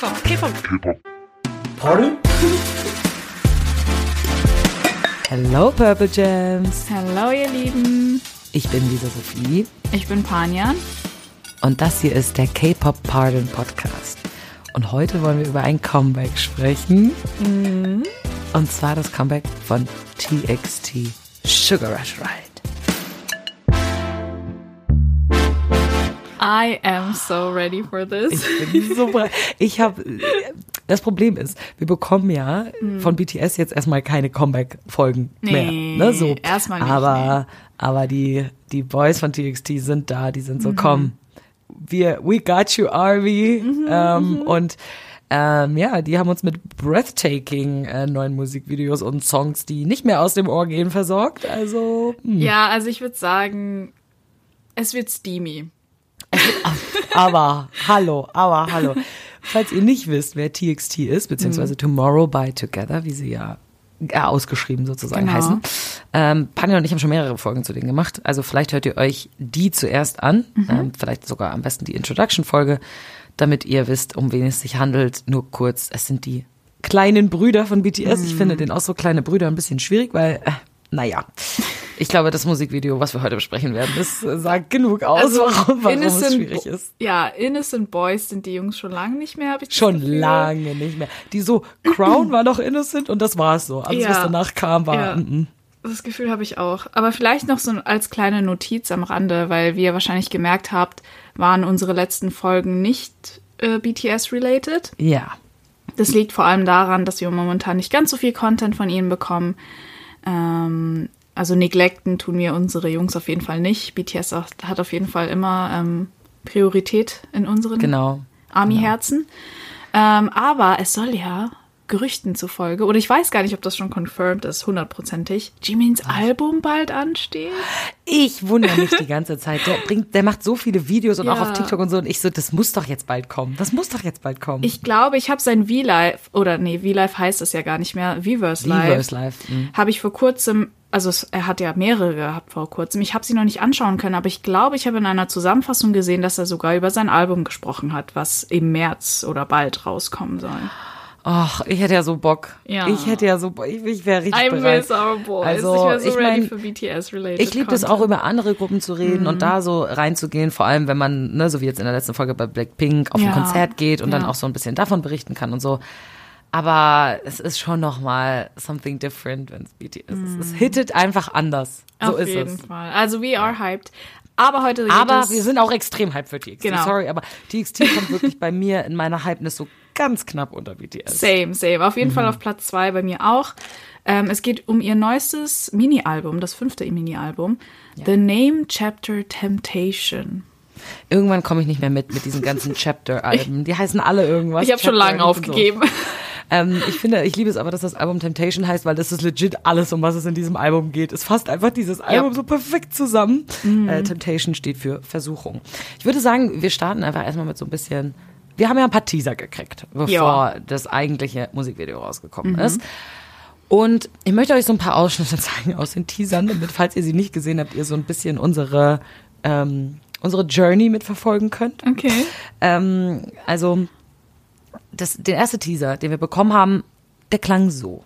K-Pop, K-Pop. Pardon? Hello Purple Gems. Hallo ihr Lieben. Ich bin Lisa Sophie Ich bin Panjan. und das hier ist der K-Pop Pardon Podcast. Und heute wollen wir über ein Comeback sprechen. Und zwar das Comeback von TXT Sugar Rush Ride. I am so ready for this. Ich bin so bereit. Ich habe das Problem ist, wir bekommen ja von BTS jetzt erstmal keine Comeback-Folgen mehr. Nee, Ne, so. erstmal nicht, Aber, aber die, die Boys von TXT sind da, die sind so, Mhm. komm, wir, we got you, Army. Mhm, ähm, und ähm, ja, die haben uns mit breathtaking äh, neuen Musikvideos und Songs, die nicht mehr aus dem Ohr gehen, versorgt. Also, hm. Ja, also ich würde sagen, es wird steamy. Aber hallo, aber hallo. Falls ihr nicht wisst, wer TXT ist, beziehungsweise Mhm. Tomorrow by Together, wie sie ja äh, ausgeschrieben sozusagen Genau. heißen. Ähm, Panja und ich haben schon mehrere Folgen zu denen gemacht. Also vielleicht hört ihr euch die zuerst an. Mhm. Ähm, vielleicht sogar am besten die Introduction-Folge, damit ihr wisst, um wen es sich handelt. Nur kurz, es sind die kleinen Brüder von BTS. Ich Mhm. finde den auch so kleine Brüder ein bisschen schwierig, weil, äh, naja. Ich glaube, das Musikvideo, was wir heute besprechen werden, das sagt genug aus, warum, warum es schwierig ist. Ja, Innocent Boys sind die Jungs schon lange nicht mehr, habe ich Schon Gefühl. lange nicht mehr. Die so, Crown war noch innocent und das war's so. Alles, Ja. was danach kam, war. Ja. mm, mm. Das Gefühl habe ich auch. Aber vielleicht noch so als kleine Notiz am Rande, weil wie ihr wahrscheinlich gemerkt habt, waren unsere letzten Folgen nicht äh, BTS-related. Ja. Das liegt vor allem daran, dass wir momentan nicht ganz so viel Content von ihnen bekommen. Ähm, also neglecten tun wir unsere Jungs auf jeden Fall nicht. BTS auch, hat auf jeden Fall immer ähm, Priorität in unseren Genau. Army-Herzen. Ähm, aber es soll ja Gerüchten zufolge, oder ich weiß gar nicht, ob das schon confirmed ist, hundertprozentig, Jimins Album bald ansteht. Ich wundere mich die ganze Zeit. Der bringt, der macht so viele Videos und auch Ja. auf TikTok und so. Und ich so, das muss doch jetzt bald kommen. Das muss doch jetzt bald kommen. Ich glaube, ich habe sein V-Live, oder nee, V-Live heißt es ja gar nicht mehr, V-Verse Live. Reverse Live. mm. Habe ich vor kurzem, also es, er hat ja mehrere gehabt vor kurzem. Ich habe sie noch nicht anschauen können, aber ich glaube, ich habe in einer Zusammenfassung gesehen, dass er sogar über sein Album gesprochen hat, was im März oder bald rauskommen soll. Ach, ich hätte ja so Bock. Ja. Ich hätte ja so Bock. Ich, ich wäre richtig I bereit. miss our boys. Also, ich so ich mein, für BTS-related Ich liebe es auch, über andere Gruppen zu reden Mhm. und da so reinzugehen, vor allem wenn man, ne, so wie jetzt in der letzten Folge bei Blackpink, auf Ja. ein Konzert geht und dann Ja. auch so ein bisschen davon berichten kann und so. Aber es ist schon nochmal something different, wenn es BTS ist. Es hittet einfach anders. So Mhm. Auf ist jeden es. Fall. Also we are hyped. Aber heute Aber wir sind auch extrem hyped für TXT. Genau. Sorry, aber TXT kommt wirklich bei mir in meiner Hypeness so ganz knapp unter BTS. same, same. Auf jeden Mhm. Fall auf Platz zwei bei mir auch. Ähm, es geht um ihr neuestes Mini-Album, das fünfte Mini-Album. The Name Chapter Temptation. Irgendwann komme ich nicht mehr mit mit diesen ganzen Chapter-Alben. Die heißen alle irgendwas. Ich habe schon lange so. aufgegeben. Ähm, ich finde, ich liebe es aber, dass das Album Temptation heißt, weil das ist legit alles, um was es in diesem Album geht. Es fasst einfach dieses Album so perfekt zusammen. Mhm. Äh, Temptation steht für Versuchung. Ich würde sagen, wir starten einfach erstmal mit so ein bisschen. Wir haben ja ein paar Teaser gekriegt, bevor Ja. das eigentliche Musikvideo rausgekommen Mhm. ist. Und ich möchte euch so ein paar Ausschnitte zeigen aus den Teasern, damit, falls ihr sie nicht gesehen habt, ihr so ein bisschen unsere, ähm, unsere Journey mitverfolgen könnt. Okay. Ähm, also, das, der erste Teaser, den wir bekommen haben, der klang so.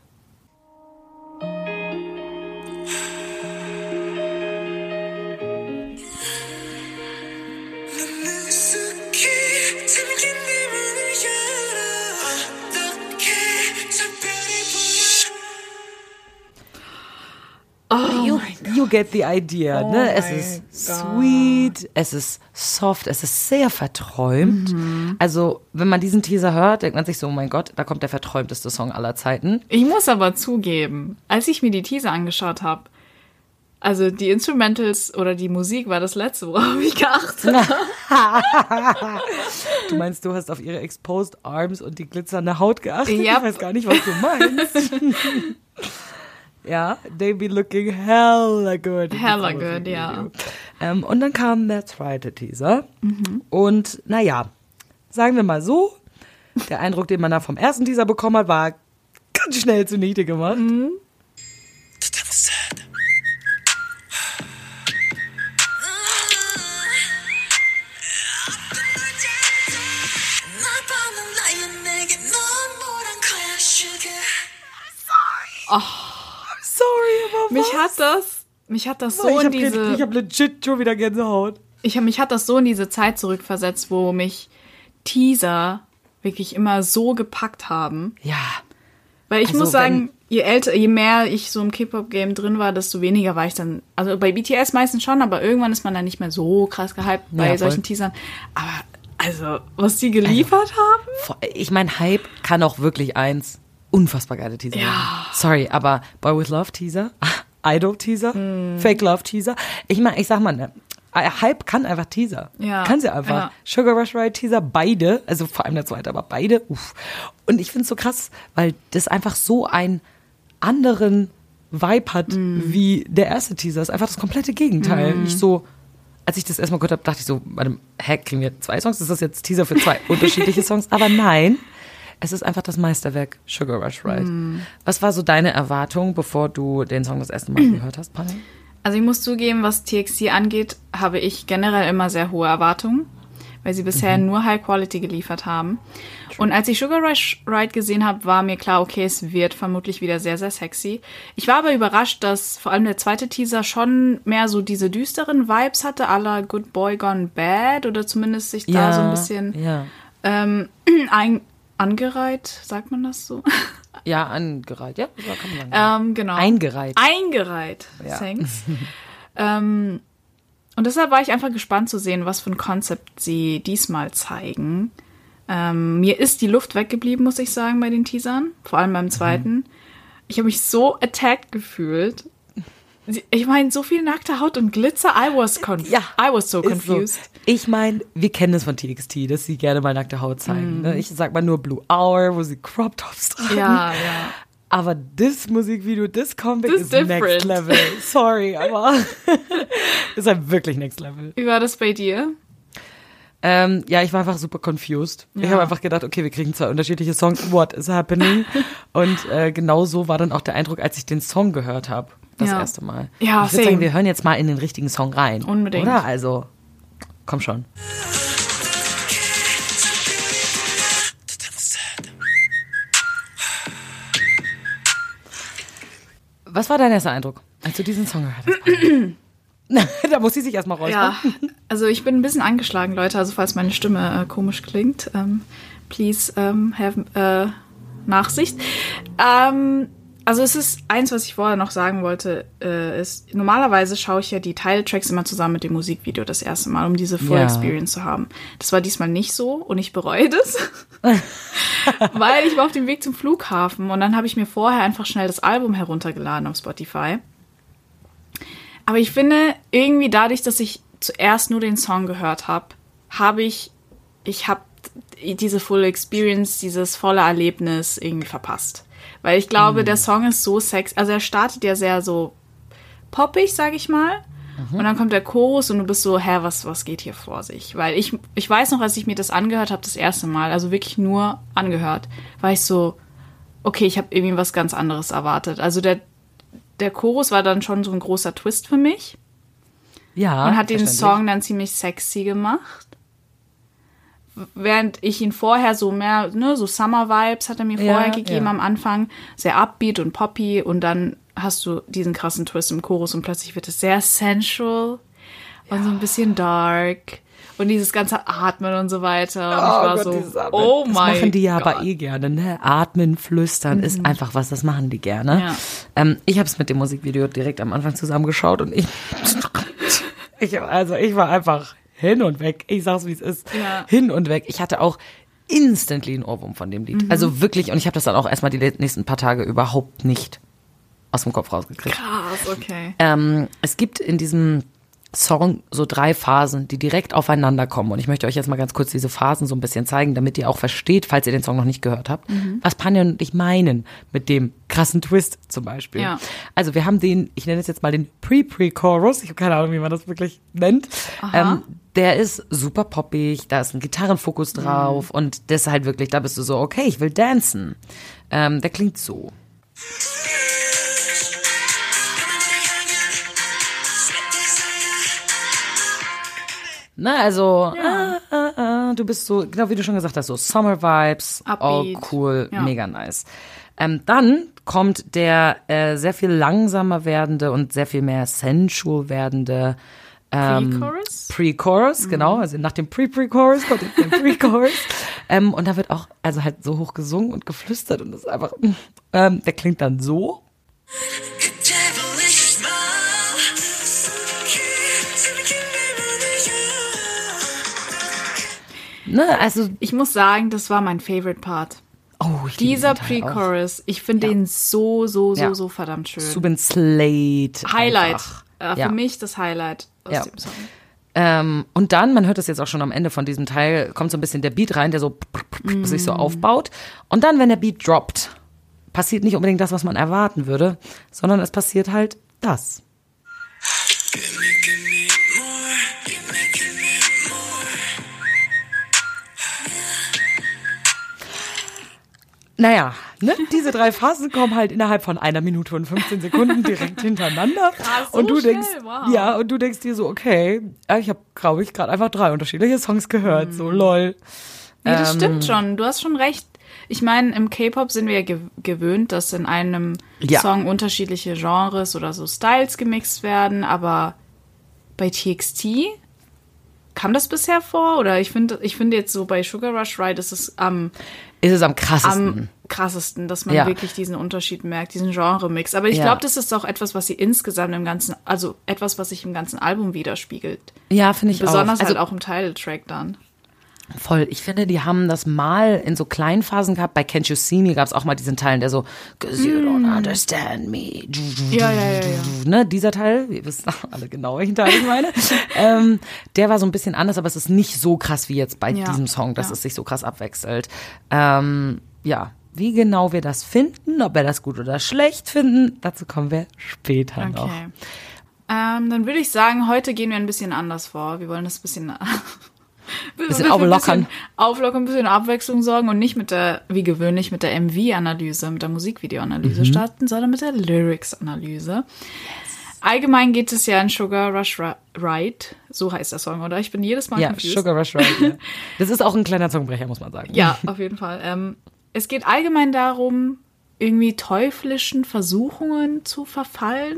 You, get the idea, Oh ne? Es ist Gott. sweet, es ist soft, es ist sehr verträumt. Also, wenn man diesen Teaser hört, denkt man sich so, oh mein Gott, da kommt der verträumteste Song aller Zeiten. Ich muss aber zugeben, als ich mir die Teaser angeschaut habe, also die Instrumentals oder die Musik war das letzte, worauf ich geachtet habe. Du meinst, du hast auf ihre exposed arms und die glitzernde Haut geachtet? Ja. Ich weiß gar nicht, was du meinst. Ja, they be looking hella good. Hella good, ja. Ähm, und dann kam der zweite Teaser. Mhm. Und naja, sagen wir mal so, der Eindruck, den man da vom ersten Teaser bekommen hat, war ganz schnell zunichte gemacht. Mhm. Oh was? Mich hat das, mich hat das so ich in diese... Ich habe legit schon wieder Gänsehaut. Ich hab, mich hat das so in diese Zeit zurückversetzt, wo mich Teaser wirklich immer so gepackt haben. Ja. Weil ich also muss sagen, je älter, je mehr ich so im K-Pop-Game drin war, desto weniger war ich dann. Also bei BTS meistens schon, aber irgendwann ist man dann nicht mehr so krass gehypt bei ja, solchen Teasern. Aber also, was die geliefert also, haben? Ich meine, Hype kann auch wirklich eins. Unfassbar geile Teaser. Ja. machen. Sorry, aber Boy with Love Teaser, Idol Teaser, Hm. Fake Love Teaser. Ich meine, ich sag mal, ne, Hype kann einfach Teaser. Ja. Kann sie einfach. Ja. Sugar Rush Ride Teaser, beide. Also vor allem der zweite, aber beide. Uff. Und ich find's so krass, weil das einfach so einen anderen Vibe hat Hm. wie der erste Teaser. ist einfach das komplette Gegenteil. Ich so, als ich das erstmal gehört habe, dachte ich so, warte, hä, kriegen wir zwei Songs? Ist das jetzt Teaser für zwei unterschiedliche Songs? Aber nein, es ist einfach das Meisterwerk Sugar Rush Ride. Mm. Was war so deine Erwartung, bevor du den Song das erste Mal gehört hast, Panne? Also ich muss zugeben, was TXT angeht, habe ich generell immer sehr hohe Erwartungen, weil sie bisher Mhm. nur High Quality geliefert haben. Und als ich Sugar Rush Ride gesehen habe, war mir klar, okay, es wird vermutlich wieder sehr, sehr sexy. Ich war aber überrascht, dass vor allem der zweite Teaser schon mehr so diese düsteren Vibes hatte, la Good Boy Gone Bad oder zumindest sich da so ein bisschen Ja, ähm, ein, angereiht, sagt man das so? ja angereiht. Ja, so kann man sagen. ähm, genau. Eingereiht. Eingereiht. Ja. Thanks. ähm, und deshalb war ich einfach gespannt zu sehen, was für ein Konzept sie diesmal zeigen. Ähm, mir ist die Luft weggeblieben, muss ich sagen, bei den Teasern. Vor allem beim zweiten. Ich habe mich so attacked gefühlt. Ich meine, so viel nackte Haut und Glitzer. I was, conf Ja, I was so Ist so. confused. Ich meine, wir kennen es von TXT, dass sie gerne mal nackte Haut zeigen. Ne? Ich sag mal nur Blue Hour, wo sie Crop Tops tragen. Ja, ja. Aber das Musikvideo, das Comeback Das ist ist next different. level. Sorry, aber ist halt wirklich next level. Wie war das bei dir? Ähm, ja, ich war einfach super confused. Ich Ja. habe einfach gedacht, okay, wir kriegen zwei unterschiedliche Songs. What is happening? Und äh, genau so war dann auch der Eindruck, als ich den Song gehört habe. Das Ja. erste Mal. Ja, ich würde sagen, wir hören jetzt mal in den richtigen Song rein. Unbedingt. Oder? Also, komm schon. Was war dein erster Eindruck, als du diesen Song gehört hast? da muss sie sich erstmal räuspern. Ja, also ich bin ein bisschen angeschlagen, Leute. Also falls meine Stimme äh, komisch klingt, ähm, please ähm, have äh, Nachsicht. Ähm, also es ist eins, was ich vorher noch sagen wollte, äh, ist, normalerweise schaue ich ja die Teiltracks immer zusammen mit dem Musikvideo das erste Mal, um diese Full Ja. Experience zu haben. Das war diesmal nicht so und ich bereue das. Weil ich war auf dem Weg zum Flughafen und dann habe ich mir vorher einfach schnell das Album heruntergeladen auf Spotify. Aber ich finde, irgendwie dadurch, dass ich zuerst nur den Song gehört habe, habe ich, ich habe diese Full Experience, dieses volle Erlebnis irgendwie verpasst. Weil ich glaube, der Song ist so sex, also er startet ja sehr so poppig, sag ich mal. Und dann kommt der Chorus und du bist so, hä, was, was geht hier vor sich? Weil ich, ich weiß noch, als ich mir das angehört habe, das erste Mal, also wirklich nur angehört, war ich so, okay, ich habe irgendwie was ganz anderes erwartet. Also der, der Chorus war dann schon so ein großer Twist für mich Ja. und hat den. Song dann ziemlich sexy gemacht. Während ich ihn vorher so mehr, ne, so Summer-Vibes hat er mir Ja, vorher gegeben ja. am Anfang. Sehr upbeat und poppy und dann hast du diesen krassen Twist im Chorus und plötzlich wird es sehr sensual und so ein bisschen dark und dieses ganze Atmen und so weiter. Und ich war Gott, so, dieses Atmen. oh das mein machen die ja Gott. Mhm. aber eh gerne, ne? Atmen, flüstern ist einfach was, das machen die gerne. Ja. Ähm, ich habe es mit dem Musikvideo direkt am Anfang zusammengeschaut und ich, ich also ich war einfach hin und weg. Ich sag's wie es ist, Ja. hin und weg. Ich hatte auch instantly einen Ohrwurm von dem Lied. Mhm. Also wirklich und ich habe das dann auch erstmal die nächsten paar Tage überhaupt nicht aus dem Kopf rausgekriegt. Krass, okay. Ähm, es gibt in diesem Song so drei Phasen, die direkt aufeinander kommen. Und ich möchte euch jetzt mal ganz kurz diese Phasen so ein bisschen zeigen, damit ihr auch versteht, falls ihr den Song noch nicht gehört habt, was Panja und ich meinen mit dem krassen Twist zum Beispiel. Ja. Also wir haben den, ich nenne es jetzt mal den Pre-Pre-Chorus, ich habe keine Ahnung, wie man das wirklich nennt. Ähm, der ist super poppig, da ist ein Gitarrenfokus drauf und das ist halt wirklich, da bist du so, okay, ich will dancen. Ähm, der klingt so. Na, also, ah, ah, ah, du bist so, genau wie du schon gesagt hast, so Summer Vibes, Upbeat. oh cool, Ja. mega nice. Ähm, dann kommt der äh, sehr viel langsamer werdende und sehr viel mehr sensual werdende ähm, Pre-Chorus? Pre-Chorus, mhm. genau. Also nach dem Pre-Pre-Chorus kommt jetzt der Pre-Chorus. ähm, und da wird auch, also halt so hoch gesungen und geflüstert und das ist einfach, mm, ähm, der klingt dann so. Ne, also ich muss sagen, das war mein Favorite Part. Oh, ich Dieser Pre-Chorus, ich finde ja. den so, so, so, ja. so verdammt schön. Subin Slate. Highlight. Einfach. Äh, Ja. Für mich das Highlight aus Ja. dem Song. Ähm, und dann, man hört das jetzt auch schon am Ende von diesem Teil, kommt so ein bisschen der Beat rein, der so sich Mm. so aufbaut. Und dann, wenn der Beat droppt, passiert nicht unbedingt das, was man erwarten würde, sondern es passiert halt das. Naja, ne? diese drei Phasen kommen halt innerhalb von einer Minute und 15 Sekunden direkt hintereinander. Krass, so und du schnell, denkst, wow. ja, und du denkst dir so, okay, ich habe, glaube ich, gerade einfach drei unterschiedliche Songs gehört, so lol. Nee, das Ähm, stimmt schon. Du hast schon recht. Ich meine, im K-Pop sind wir ja ge gewöhnt, dass in einem Ja. Song unterschiedliche Genres oder so Styles gemixt werden, aber bei TXT kam das bisher vor? Oder ich finde, ich finde jetzt so bei Sugar Rush Ride ist es am, Ist es am krassesten. am krassesten, dass man Ja. wirklich diesen Unterschied merkt, diesen Genre-Mix. Aber ich Ja. glaube, das ist auch etwas, was sie insgesamt im ganzen, also etwas, was sich im ganzen Album widerspiegelt. ja, finde ich Besonders auch. Also, halt auch im Titeltrack dann. Voll. Ich finde, die haben das mal in so kleinen Phasen gehabt. Bei Can't You See Me gab es auch mal diesen Teil, der so, cause you don't understand me. Ja, ja, ja, ja. Ne, dieser Teil, ihr wisst alle genau, welchen Teil ich meine. ähm, der war so ein bisschen anders, aber es ist nicht so krass wie jetzt bei Ja, diesem Song, dass ja. es sich so krass abwechselt. Ähm, ja, wie genau wir das finden, ob wir das gut oder schlecht finden, dazu kommen wir später noch. Okay. Ähm, dann würde ich sagen, heute gehen wir ein bisschen anders vor. Wir wollen das ein bisschen, Bisschen auflockern. Bisschen auflockern, ein bisschen Abwechslung sorgen und nicht mit der, wie gewöhnlich, mit der MV-Analyse, mit der Musikvideo-Analyse Mhm. starten, sondern mit der Lyrics-Analyse. Allgemein geht es ja in Sugar Rush Ri- Ride, so heißt der Song, oder? Ich bin jedes Mal Ja, confused. Sugar Rush Ride. Ja. Das ist auch ein kleiner Zungenbrecher, muss man sagen. Ja, auf jeden Fall. Ähm, es geht allgemein darum, irgendwie teuflischen Versuchungen zu verfallen.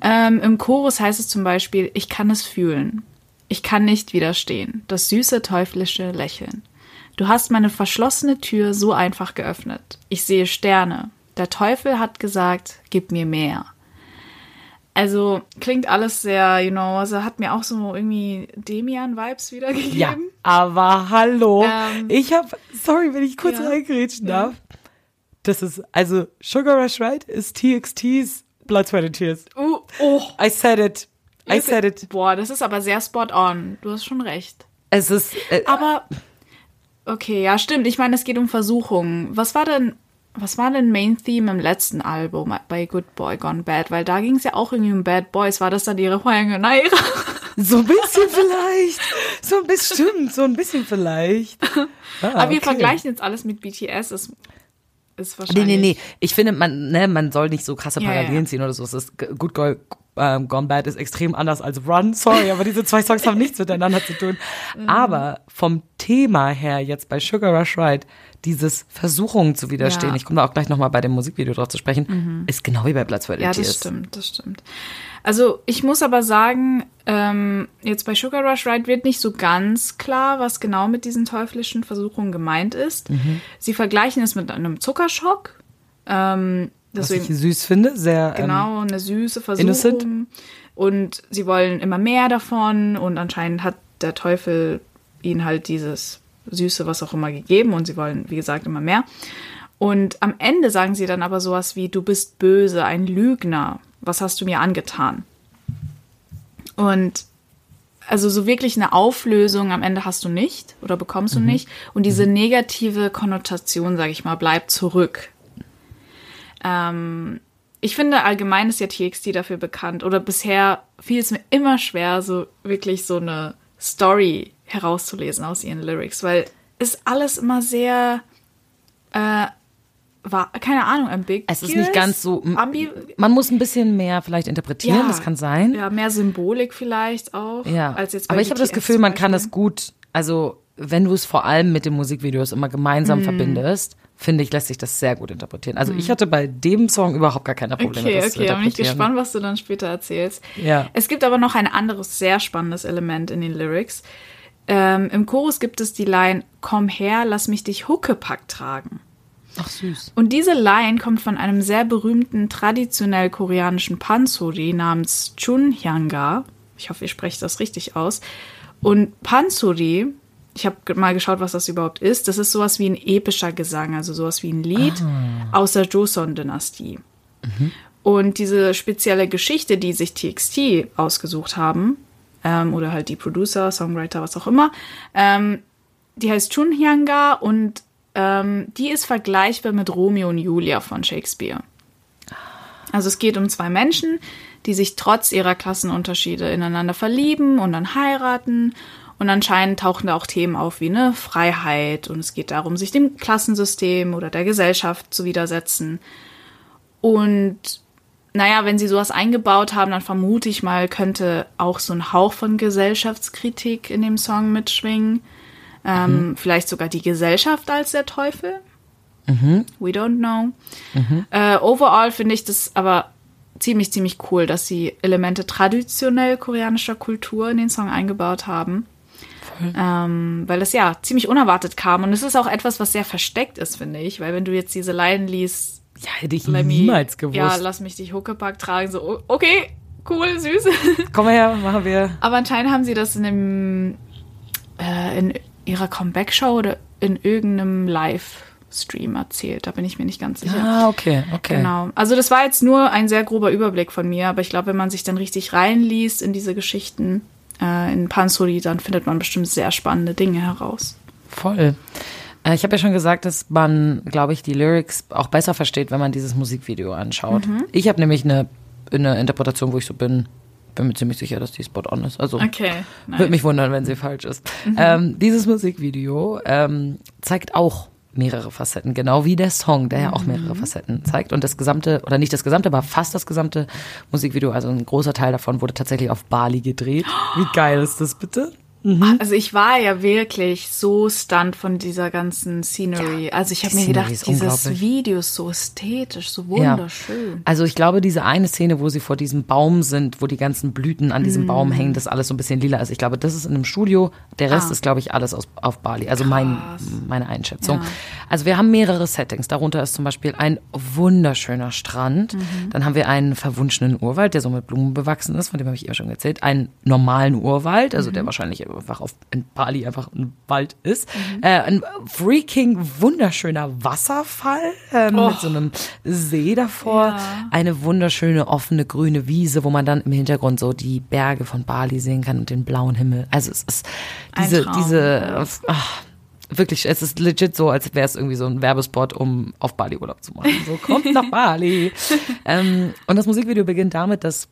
Ähm, Im Chorus heißt es zum Beispiel, ich kann es fühlen. Ich kann nicht widerstehen. Das süße teuflische Lächeln. Du hast meine verschlossene Tür so einfach geöffnet. Ich sehe Sterne. Der Teufel hat gesagt, gib mir mehr. Also klingt alles sehr, you know, also hat mir auch so irgendwie Demian-Vibes wiedergegeben. Ja, aber hallo. Ähm, ich habe, sorry, wenn ich kurz ja. reingrätschen darf. Das ist, also Sugar Rush Ride ist TXTs Blood, Sweat and Tears. Uh, oh. I said it. I said it. Boah, das ist aber sehr spot on. Du hast schon recht. Es ist, äh, Aber, okay, ja, stimmt. Ich meine, es geht um Versuchungen. Was war denn, was war denn Main Theme im letzten Album bei Good Boy Gone Bad? Weil da ging es ja auch irgendwie um Bad Boys. War das dann ihre Nein, so ein bisschen vielleicht. So ein bisschen, stimmt, so ein bisschen vielleicht. Ah, Aber wir okay. vergleichen jetzt alles mit BTS. Ist, ist Nee, wahrscheinlich. nee, nee. Ich finde, man, ne, man soll nicht so krasse Parallelen ja. ziehen oder so. Es ist Good Girl ähm, Gone Bad ist extrem anders als Run. Sorry, aber diese zwei Songs haben nichts miteinander zu tun. Mhm. Aber vom Thema her jetzt bei Sugar Rush Ride, dieses Versuchungen zu widerstehen, Ja. Mhm. ich komme da auch gleich nochmal bei dem Musikvideo drauf zu sprechen, ist genau wie bei Platz für Ja, das stimmt, das stimmt. Also ich muss aber sagen, ähm, jetzt bei Sugar Rush Ride wird nicht so ganz klar, was genau mit diesen teuflischen Versuchungen gemeint ist. Mhm. Sie vergleichen es mit einem Zuckerschock. Ähm, Was deswegen, ich süß finde, sehr, ähm, genau, eine süße Versuchung. innocent. Und sie wollen immer mehr davon und anscheinend hat der Teufel ihnen halt dieses Süße, was auch immer gegeben und sie wollen, wie gesagt, immer mehr. Und am Ende sagen sie dann aber sowas wie, du bist böse, ein Lügner, was hast du mir angetan? Und also so wirklich eine Auflösung am Ende hast du nicht oder bekommst du nicht. Und diese negative Konnotation, sage ich mal, bleibt zurück. Ähm, ich finde, allgemein ist ja TXT dafür bekannt. Oder bisher fiel es mir immer schwer, so wirklich so eine Story herauszulesen aus ihren Lyrics, weil es alles immer sehr, äh, war, keine Ahnung, ambiguous. Es ist nicht ganz so. Ambi Man muss ein bisschen mehr vielleicht interpretieren, das kann sein. Ja, mehr Symbolik vielleicht auch. Ja, als jetzt aber ich habe das BTS Gefühl, man kann es gut, also wenn du es vor allem mit den Musikvideos immer gemeinsam Mhm. verbindest, finde ich, lässt sich das sehr gut interpretieren. Also ich hatte bei dem Song überhaupt gar keine Probleme, Okay, das okay, da bin ich gespannt, was du dann später erzählst. Ja. Es gibt aber noch ein anderes sehr spannendes Element in den Lyrics. Ähm, Im Chorus gibt es die Line Komm her, lass mich dich Huckepack tragen. Ach süß. Und diese Line kommt von einem sehr berühmten traditionell koreanischen Pansori namens Chun Hyanga. Ich hoffe, ihr sprecht das richtig aus. Und Pansori, ich habe mal geschaut, was das überhaupt ist. Das ist sowas wie ein epischer Gesang, also sowas wie ein Lied aus der Joseon-Dynastie. Und diese spezielle Geschichte, die sich TXT ausgesucht haben, ähm, oder halt die Producer, Songwriter, was auch immer, ähm, die heißt Chunhyanga und ähm, die ist vergleichbar mit Romeo und Julia von Shakespeare. Also es geht um zwei Menschen, die sich trotz ihrer Klassenunterschiede ineinander verlieben und dann heiraten. Und anscheinend tauchen da auch Themen auf wie ne Freiheit und es geht darum, sich dem Klassensystem oder der Gesellschaft zu widersetzen. Und naja, wenn sie sowas eingebaut haben, dann vermute ich mal, könnte auch so ein Hauch von Gesellschaftskritik in dem Song mitschwingen. Ähm, Vielleicht sogar die Gesellschaft als der Teufel. We don't know. Äh, overall finde ich das aber ziemlich, ziemlich cool, dass sie Elemente traditionell koreanischer Kultur in den Song eingebaut haben. Ähm, weil das ja ziemlich unerwartet kam. Und es ist auch etwas, was sehr versteckt ist, finde ich. Weil wenn du jetzt diese Line liest, Ja, hätte ich Let me- niemals gewusst. Ja, lass mich dich Huckepack tragen. So, okay, cool, süß. Komm mal her, machen wir. Aber anscheinend haben sie das in dem, äh, in ihrer Comeback-Show oder in irgendeinem Livestream erzählt. Da bin ich mir nicht ganz sicher. Ah, okay, okay. Genau. Also das war jetzt nur ein sehr grober Überblick von mir, aber ich glaube, wenn man sich dann richtig reinliest in diese Geschichten, äh, in Pansori, dann findet man bestimmt sehr spannende Dinge heraus. Voll. Äh, Ich habe ja schon gesagt, dass man, glaube ich, die Lyrics auch besser versteht, wenn man dieses Musikvideo anschaut. Mhm. Ich habe nämlich eine, eine Interpretation, wo ich so bin, bin mir ziemlich sicher, dass die spot on ist. Also Okay. würde mich wundern, wenn sie falsch ist. Ähm, dieses Musikvideo ähm, zeigt auch mehrere Facetten, genau wie der Song, der ja auch mehrere Facetten zeigt. Und das gesamte, oder nicht das gesamte, aber fast das gesamte Musikvideo, also ein großer Teil davon wurde tatsächlich auf Bali gedreht. Wie geil ist das bitte? Also ich war ja wirklich so stunned von dieser ganzen Scenery. also ich habe mir Scenery gedacht, dieses. Video ist so ästhetisch, so Ja. wunderschön. Also ich glaube, diese eine Szene, wo sie vor diesem Baum sind, wo die ganzen Blüten an diesem Baum hängen, das alles so ein bisschen lila ist. Ich glaube, das ist in einem Studio. Der Rest Ah. ist, glaube ich, alles aus, auf Bali. Also mein, meine Einschätzung. Ja. Also wir haben mehrere Settings. Darunter ist zum Beispiel ein wunderschöner Strand. Mhm. Dann haben wir einen verwunschenen Urwald, der so mit Blumen bewachsen ist, von dem habe ich eben schon erzählt. Einen normalen Urwald, also Mhm. der wahrscheinlich einfach auf in Bali einfach ein Wald ist. Mhm. Äh, ein freaking wunderschöner Wasserfall äh, mit so einem See davor. Ja. Eine wunderschöne offene grüne Wiese, wo man dann im Hintergrund so die Berge von Bali sehen kann und den blauen Himmel. Also es ist diese, diese, ach, wirklich, es ist legit so, als wäre es irgendwie so ein Werbespot, um auf Bali Urlaub zu machen. So, kommt nach Bali. ähm, und das Musikvideo beginnt damit, dass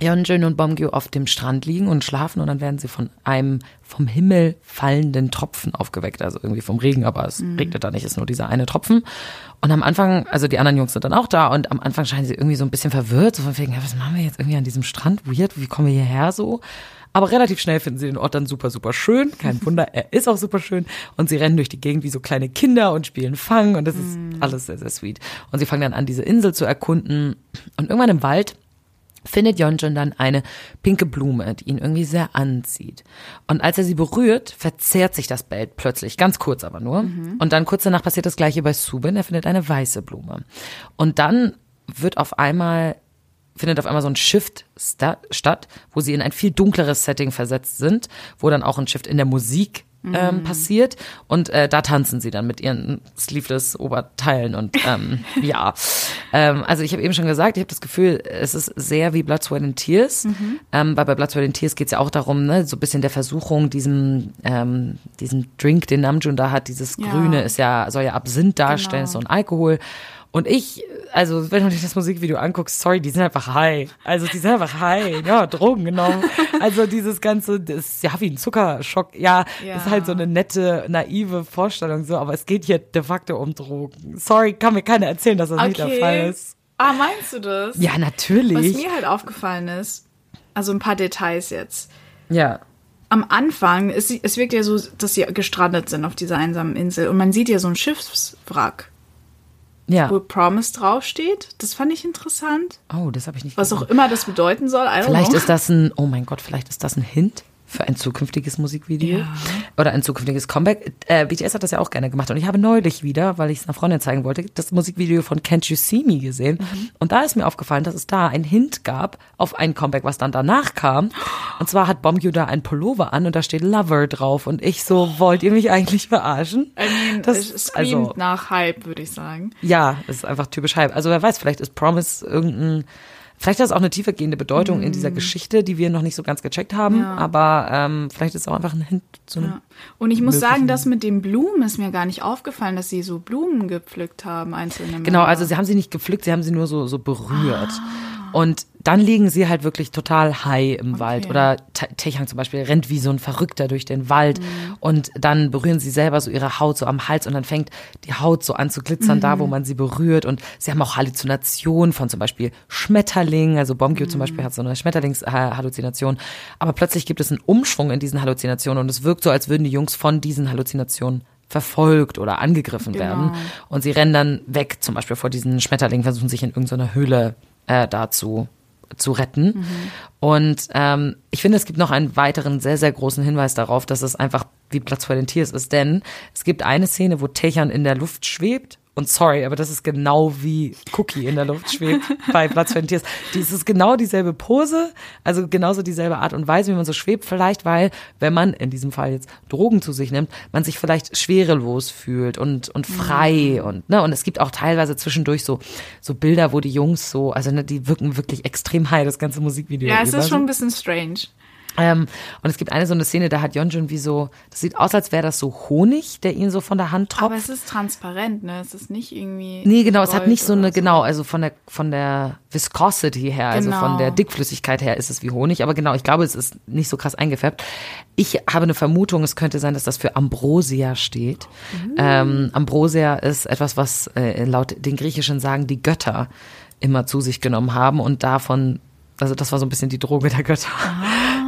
Yeonjun und Bomgyu auf dem Strand liegen und schlafen und dann werden sie von einem vom Himmel fallenden Tropfen aufgeweckt, also irgendwie vom Regen, aber es regnet da nicht, es ist nur dieser eine Tropfen. Und am Anfang, also die anderen Jungs sind dann auch da und am Anfang scheinen sie irgendwie so ein bisschen verwirrt, so von wegen, ja, was machen wir jetzt irgendwie an diesem Strand? Weird, wie kommen wir hierher so? Aber relativ schnell finden sie den Ort dann super, super schön. Kein Wunder, er ist auch super schön. Und sie rennen durch die Gegend wie so kleine Kinder und spielen Fang. Und das ist alles sehr, sehr sweet. Und sie fangen dann an, diese Insel zu erkunden. Und irgendwann im Wald findet Yeonjun dann eine pinke Blume, die ihn irgendwie sehr anzieht. Und als er sie berührt, verzehrt sich das Bild plötzlich, ganz kurz aber nur. Und dann kurz danach passiert das gleiche bei Subin, er findet eine weiße Blume. Und dann wird auf einmal findet auf einmal so ein Shift sta statt, wo sie in ein viel dunkleres Setting versetzt sind, wo dann auch ein Shift in der Musik ähm, passiert. Und äh, da tanzen sie dann mit ihren sleeveless Oberteilen und ähm, ja, ähm, also ich habe eben schon gesagt, ich habe das Gefühl, es ist sehr wie Blood, Sweat and Tears, ähm, weil bei Blood, Sweat and Tears geht es ja auch darum, ne, so ein bisschen der Versuchung, diesem ähm, diesen Drink, den Namjoon da hat, dieses Ja. Grüne ist ja soll ja Absinth darstellen, Genau. so ein Alkohol und ich, also wenn du dir das Musikvideo anguckst, sorry, die sind einfach high. Also die sind einfach high. Ja, Drogen genommen. Also dieses ganze, das ist ja wie ein Zuckerschock. Ja, Ja. ist halt so eine nette, naive Vorstellung so, aber es geht hier de facto um Drogen. Sorry, kann mir keiner erzählen, dass das nicht der Fall ist. Ah, meinst du das? Ja, Was natürlich. mir halt aufgefallen ist, also ein paar Details jetzt. Ja. am Anfang, es, es wirkt ja so, dass sie gestrandet sind auf dieser einsamen Insel und man sieht ja so ein Schiffswrack, Ja. wo Promise draufsteht. Das fand ich interessant. Oh, das habe ich nicht Was gesehen. auch immer das bedeuten soll. I Vielleicht ist das ein, oh mein Gott, vielleicht ist das ein Hint für ein zukünftiges Musikvideo Ja. oder ein zukünftiges Comeback. Äh, BTS hat das ja auch gerne gemacht und ich habe neulich wieder, weil ich es einer Freundin zeigen wollte, das Musikvideo von Can't You See Me gesehen Mhm. und da ist mir aufgefallen, dass es da einen Hint gab auf ein Comeback, was dann danach kam und zwar hat Bomb You da ein Pullover an und da steht Lover drauf und ich so, wollt ihr mich eigentlich verarschen? I mean, Das- es screamt also- nach Hype, würde ich sagen. Ja, es ist einfach typisch Hype. Also wer weiß, vielleicht ist Promise irgendein, vielleicht hat es auch eine tiefergehende Bedeutung in dieser Geschichte, die wir noch nicht so ganz gecheckt haben, Mm. Ja. aber ähm, vielleicht ist es auch einfach ein Hint zu. Ja. Und ich muss sagen, das mit den Blumen ist mir gar nicht aufgefallen, dass sie so Blumen gepflückt haben, einzelne Genau, Männer. also sie haben sie nicht gepflückt, sie haben sie nur so, so berührt. Ah. Und dann liegen sie halt wirklich total high im Wald. Oder Te- Techang zum Beispiel rennt wie so ein Verrückter durch den Wald. Mhm. Und dann berühren sie selber so ihre Haut so am Hals und dann fängt die Haut so an zu glitzern, da Mhm. wo man sie berührt. Und sie haben auch Halluzinationen von zum Beispiel Schmetterlingen. Also zum Mhm. Beispiel hat so eine Schmetterlingshalluzination. Aber plötzlich gibt es einen Umschwung in diesen Halluzinationen und es wirkt so, als würden die Jungs von diesen Halluzinationen verfolgt oder angegriffen Genau. werden. Und sie rennen dann weg, zum Beispiel vor diesen Schmetterlingen, versuchen sich in irgendeiner Höhle äh, dazu zu retten. Und ähm, ich finde, es gibt noch einen weiteren sehr, sehr großen Hinweis darauf, dass es einfach wie Platz vor den Tiers ist. Denn es gibt eine Szene, wo Techern in der Luft schwebt. Und sorry, aber das ist genau wie Cookie in der Luft schwebt bei Platz für den Tiers. Das ist genau dieselbe Pose, also genauso dieselbe Art und Weise, wie man so schwebt. Vielleicht, weil, wenn man in diesem Fall jetzt Drogen zu sich nimmt, man sich vielleicht schwerelos fühlt und, und frei und, ne, und es gibt auch teilweise zwischendurch so, so Bilder, wo die Jungs so, also, ne, die wirken wirklich extrem high, das ganze Musikvideo. ja, es ist schon ein bisschen strange. Ähm, und es gibt eine so eine Szene, da hat Yeonjun wie so, das sieht aus, als wäre das so Honig, der ihn so von der Hand Aber tropft. es ist transparent, ne? Es ist nicht irgendwie. Nee, genau, es hat Gold nicht so eine, genau, also von der, von der Viscosity her, also Genau. von der Dickflüssigkeit her ist es wie Honig, aber genau, ich glaube, es ist nicht so krass eingefärbt. Ich habe eine Vermutung, es könnte sein, dass das für Ambrosia steht. Ähm, Ambrosia ist etwas, was äh, laut den griechischen Sagen die Götter immer zu sich genommen haben und davon, also das war so ein bisschen die Droge der Götter.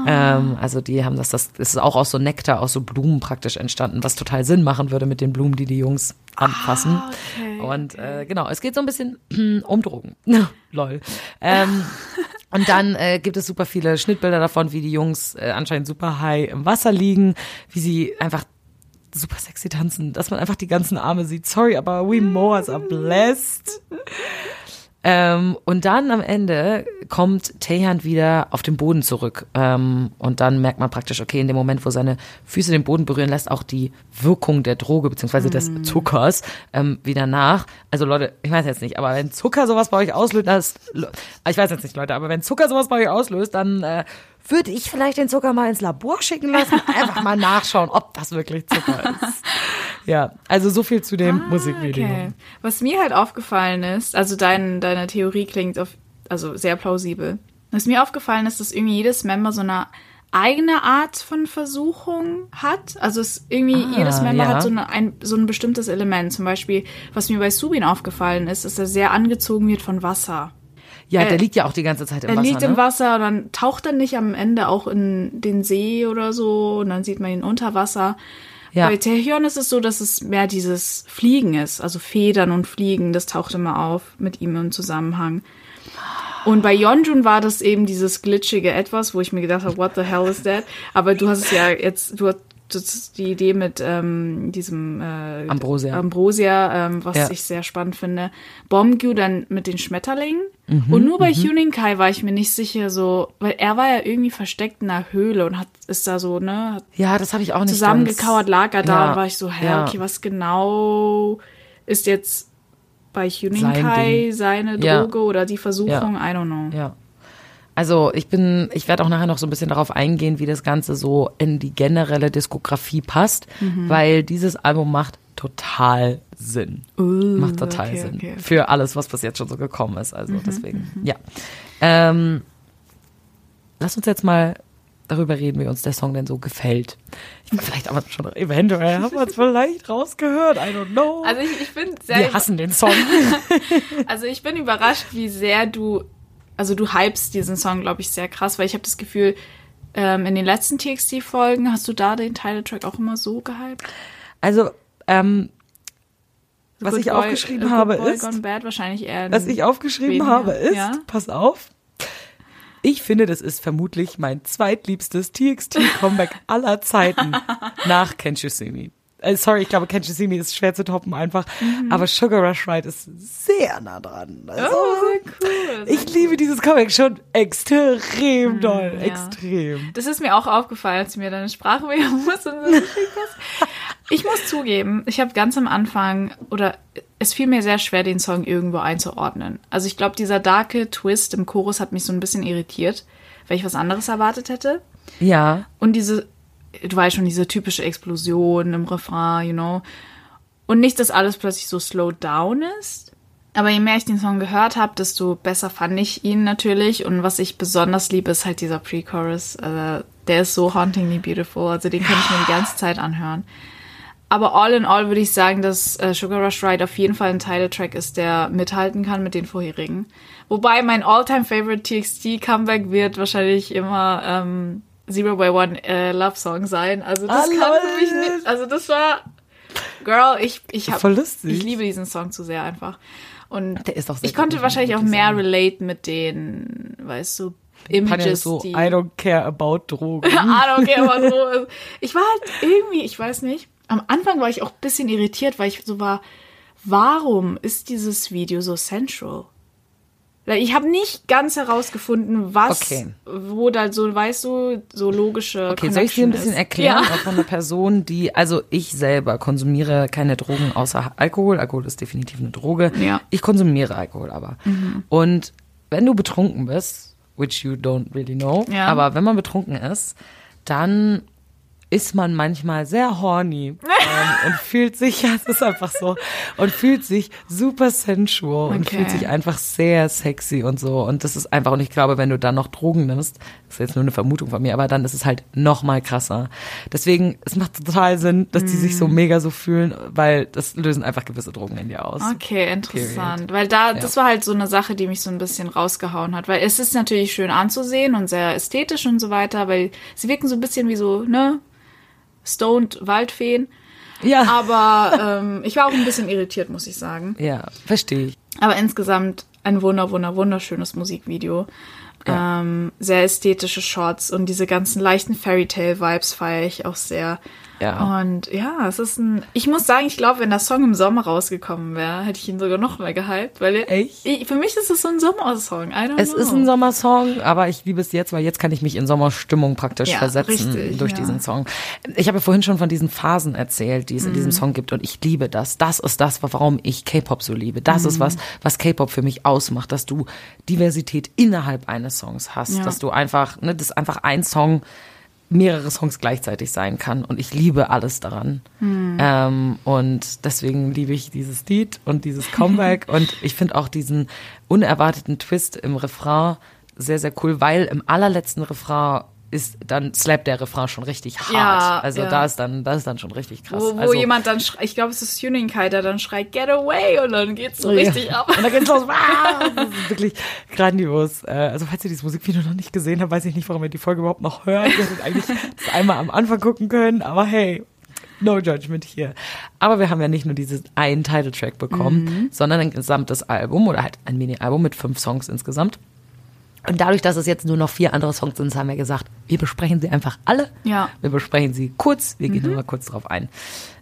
Ähm, also die haben das, das ist auch aus so Nektar, aus so Blumen praktisch entstanden, was total Sinn machen würde mit den Blumen, die die Jungs anfassen. okay, und Äh, genau, es geht so ein bisschen um Drogen. Lol. Ähm, und dann äh, gibt es super viele Schnittbilder davon, wie die Jungs äh, anscheinend super high im Wasser liegen, wie sie einfach super sexy tanzen, dass man einfach die ganzen Arme sieht. Sorry, aber we Moas are blessed. Ähm, und dann am Ende kommt Taehan wieder auf den Boden zurück. Ähm, und dann merkt man praktisch, okay, in dem Moment, wo seine Füße den Boden berühren, lässt auch die Wirkung der Droge beziehungsweise des Zuckers ähm, wieder nach. Also Leute, ich weiß jetzt nicht, aber wenn Zucker sowas bei euch auslöst, das, ich weiß jetzt nicht, Leute, aber wenn Zucker sowas bei euch auslöst, dann äh, würde ich vielleicht den Zucker mal ins Labor schicken lassen, einfach mal nachschauen, ob das wirklich Zucker ist. Ja, also so viel zu dem Musikvideo. Ah, Okay. Was mir halt aufgefallen ist, also dein, deine Theorie klingt auf, also sehr plausibel. Was mir aufgefallen ist, dass irgendwie jedes Member so eine eigene Art von Versuchung hat. Also es irgendwie Ah, jedes Member ja. hat so, eine, ein, so ein bestimmtes Element. Zum Beispiel, was mir bei Subin aufgefallen ist, dass er sehr angezogen wird von Wasser. Ja, der Äh, liegt ja auch die ganze Zeit im Er Wasser. liegt ne? im Wasser und dann taucht er nicht am Ende auch in den See oder so und dann sieht man ihn unter Wasser. Ja. Bei Taehyun ist es so, dass es mehr dieses Fliegen ist, also Federn und Fliegen, das taucht immer auf mit ihm im Zusammenhang. Und bei Yeonjun war das eben dieses glitschige Etwas, wo ich mir gedacht habe, what the hell is that? Aber du hast es ja jetzt, du hast die Idee mit ähm, diesem äh, Ambrosia. Ambrosia, ähm, was Ja. ich sehr spannend finde. Bomgyu dann mit den Schmetterlingen. Mhm, und nur bei Huning Kai war ich mir nicht sicher, so, weil er war ja irgendwie versteckt in einer Höhle und hat ist da so, ne, Ja, das habe ich auch nicht zusammengekauert, lag er da Ja, und war ich so, hä, ja. okay, was genau ist jetzt bei Huning Kai Ding. seine Ja. Droge oder die Versuchung? I don't know. Ja. Also ich bin, ich werde auch nachher noch so ein bisschen darauf eingehen, wie das Ganze so in die generelle Diskografie passt, Mhm. weil dieses Album macht total Sinn. macht total Uh, okay, Sinn. okay, okay. Für alles, was bis jetzt schon so gekommen ist. Also Mhm, deswegen, ja. Ähm, lass uns jetzt mal darüber reden, wie uns der Song denn so gefällt. Ich, vielleicht aber schon eventuell haben wir es vielleicht rausgehört. I don't know. Also ich, ich bin sehr wir hassen den Song. Also ich bin überrascht, wie sehr du, also du hypst diesen Song, glaube ich, sehr krass, weil ich habe das Gefühl, ähm, in den letzten TXT-Folgen, hast du da den Titeltrack auch immer so gehypt? Also, ähm, was ich Boy- aufgeschrieben habe ist, Gone Bad wahrscheinlich eher. was ich aufgeschrieben habe ist, ja? pass auf, ich finde, das ist vermutlich mein zweitliebstes TXT-Comeback aller Zeiten nach Can't You See Me. Äh, sorry, ich glaube, Can't You See Me ist schwer zu toppen einfach, Mhm. aber Sugar Rush Ride ist sehr nah dran. Also, Oh, sehr cool. ich liebe dieses Comeback schon extrem doll, ja. extrem. Das ist mir auch aufgefallen, als du mir deine so geschickt hast. Ich muss zugeben, ich habe ganz am Anfang, oder es fiel mir sehr schwer, den Song irgendwo einzuordnen. Also ich glaube, dieser darke Twist im Chorus hat mich so ein bisschen irritiert, weil ich was anderes erwartet hätte. Ja, Und diese, du weißt schon, diese typische Explosion im Refrain, you know. Und nicht, dass alles plötzlich so slow down ist. Aber je mehr ich den Song gehört habe, desto besser fand ich ihn natürlich. Und was ich besonders liebe, ist halt dieser Pre-Chorus. Also, der ist so hauntingly beautiful. Also den kann ich mir die ganze Zeit anhören. Aber all in all würde ich sagen, dass äh, Sugar Rush Ride auf jeden Fall ein Titeltrack ist, der mithalten kann mit den vorherigen. Wobei mein all-time favorite TXT Comeback wird wahrscheinlich immer ähm, Zero by One äh, Love Song sein. Also das I kann für mich nicht. Also das war Girl, ich ich hab, ich liebe diesen Song zu sehr einfach. Und Der ist auch ich konnte wahrscheinlich auch mehr sagen. relate mit den, weißt du, Images, so, die I don't care about Drogen. I don't care about so. Ich war halt irgendwie, ich weiß nicht. Am Anfang war ich auch ein bisschen irritiert, weil ich so war, warum ist dieses Video so sensual? Ich habe nicht ganz herausgefunden, was, Okay. wo da so, weißt du, so logische Okay, soll ich dir ein bisschen ist. erklären, Ja. von einer Person, die, also ich selber konsumiere keine Drogen außer Alkohol. Alkohol ist definitiv eine Droge. Ja. Mhm. Ich konsumiere Alkohol aber. Und wenn du betrunken bist, which you don't really know, Ja. aber wenn man betrunken ist, dann ist man manchmal sehr horny ähm, und fühlt sich, ja, es ist einfach so, und fühlt sich super sensual und Okay. fühlt sich einfach sehr sexy und so. Und das ist einfach, und ich glaube, wenn du dann noch Drogen nimmst, das ist jetzt nur eine Vermutung von mir, aber dann ist es halt noch mal krasser. Deswegen, es macht total Sinn, dass die sich Mhm. so mega so fühlen, weil das lösen einfach gewisse Drogen in dir aus. Okay, interessant. Weil da, das war halt so eine Sache, die mich so ein bisschen rausgehauen hat. Weil es ist natürlich schön anzusehen und sehr ästhetisch und so weiter, weil sie wirken so ein bisschen wie so, ne, stoned Waldfeen. Ja. Aber ähm, ich war auch ein bisschen irritiert, muss ich sagen. Ja, verstehe ich. Aber insgesamt ein wunder, wunder, wunderschönes Musikvideo. Ja. Ähm, sehr ästhetische Shots und diese ganzen leichten Fairytale-Vibes feiere ich auch sehr. Ja. Und ja, es ist ein. Ich muss sagen, ich glaube, wenn der Song im Sommer rausgekommen wäre, hätte ich ihn sogar noch mehr gehypt. Weil er- Echt? Ich, für mich ist es so ein Sommersong. I don't Es know. ist ein Sommersong, aber ich liebe es jetzt, weil jetzt kann ich mich in Sommerstimmung praktisch Ja, versetzen richtig, durch ja. diesen Song. Ich habe ja vorhin schon von diesen Phasen erzählt, die es in Mhm. diesem Song gibt und ich liebe das. Das ist das, warum ich K-Pop so liebe. Das Mhm. ist was, was K-Pop für mich ausmacht, dass du Diversität innerhalb eines Songs hast, Ja. dass du einfach, ne, dass einfach ein Song mehrere Songs gleichzeitig sein kann und ich liebe alles daran. Hm. Ähm, und deswegen liebe ich dieses Lied und dieses Comeback und ich finde auch diesen unerwarteten Twist im Refrain sehr, sehr cool, weil im allerletzten Refrain ist dann slappt der Refrain schon richtig hart. Ja, also ja. da ist dann, das ist dann schon richtig krass. Wo, wo also, jemand dann schreit, ich glaube, es ist Tuning der dann schreit, get away, und dann geht's so Ja. richtig ab. Und dann geht's los. Ah, Das ist wirklich grandios. Äh, Also falls ihr dieses Musikvideo noch nicht gesehen habt, weiß ich nicht, warum ihr die Folge überhaupt noch hört. Ihr hättet eigentlich das einmal am Anfang gucken können, aber hey, no judgment hier. Aber wir haben ja nicht nur diesen einen Titeltrack bekommen, sondern ein gesamtes Album oder halt ein Mini-Album mit fünf Songs insgesamt. Und dadurch, dass es jetzt nur noch vier andere Songs sind, haben wir gesagt, wir besprechen sie einfach alle. Ja. Wir besprechen sie kurz, wir gehen nur mal kurz drauf ein.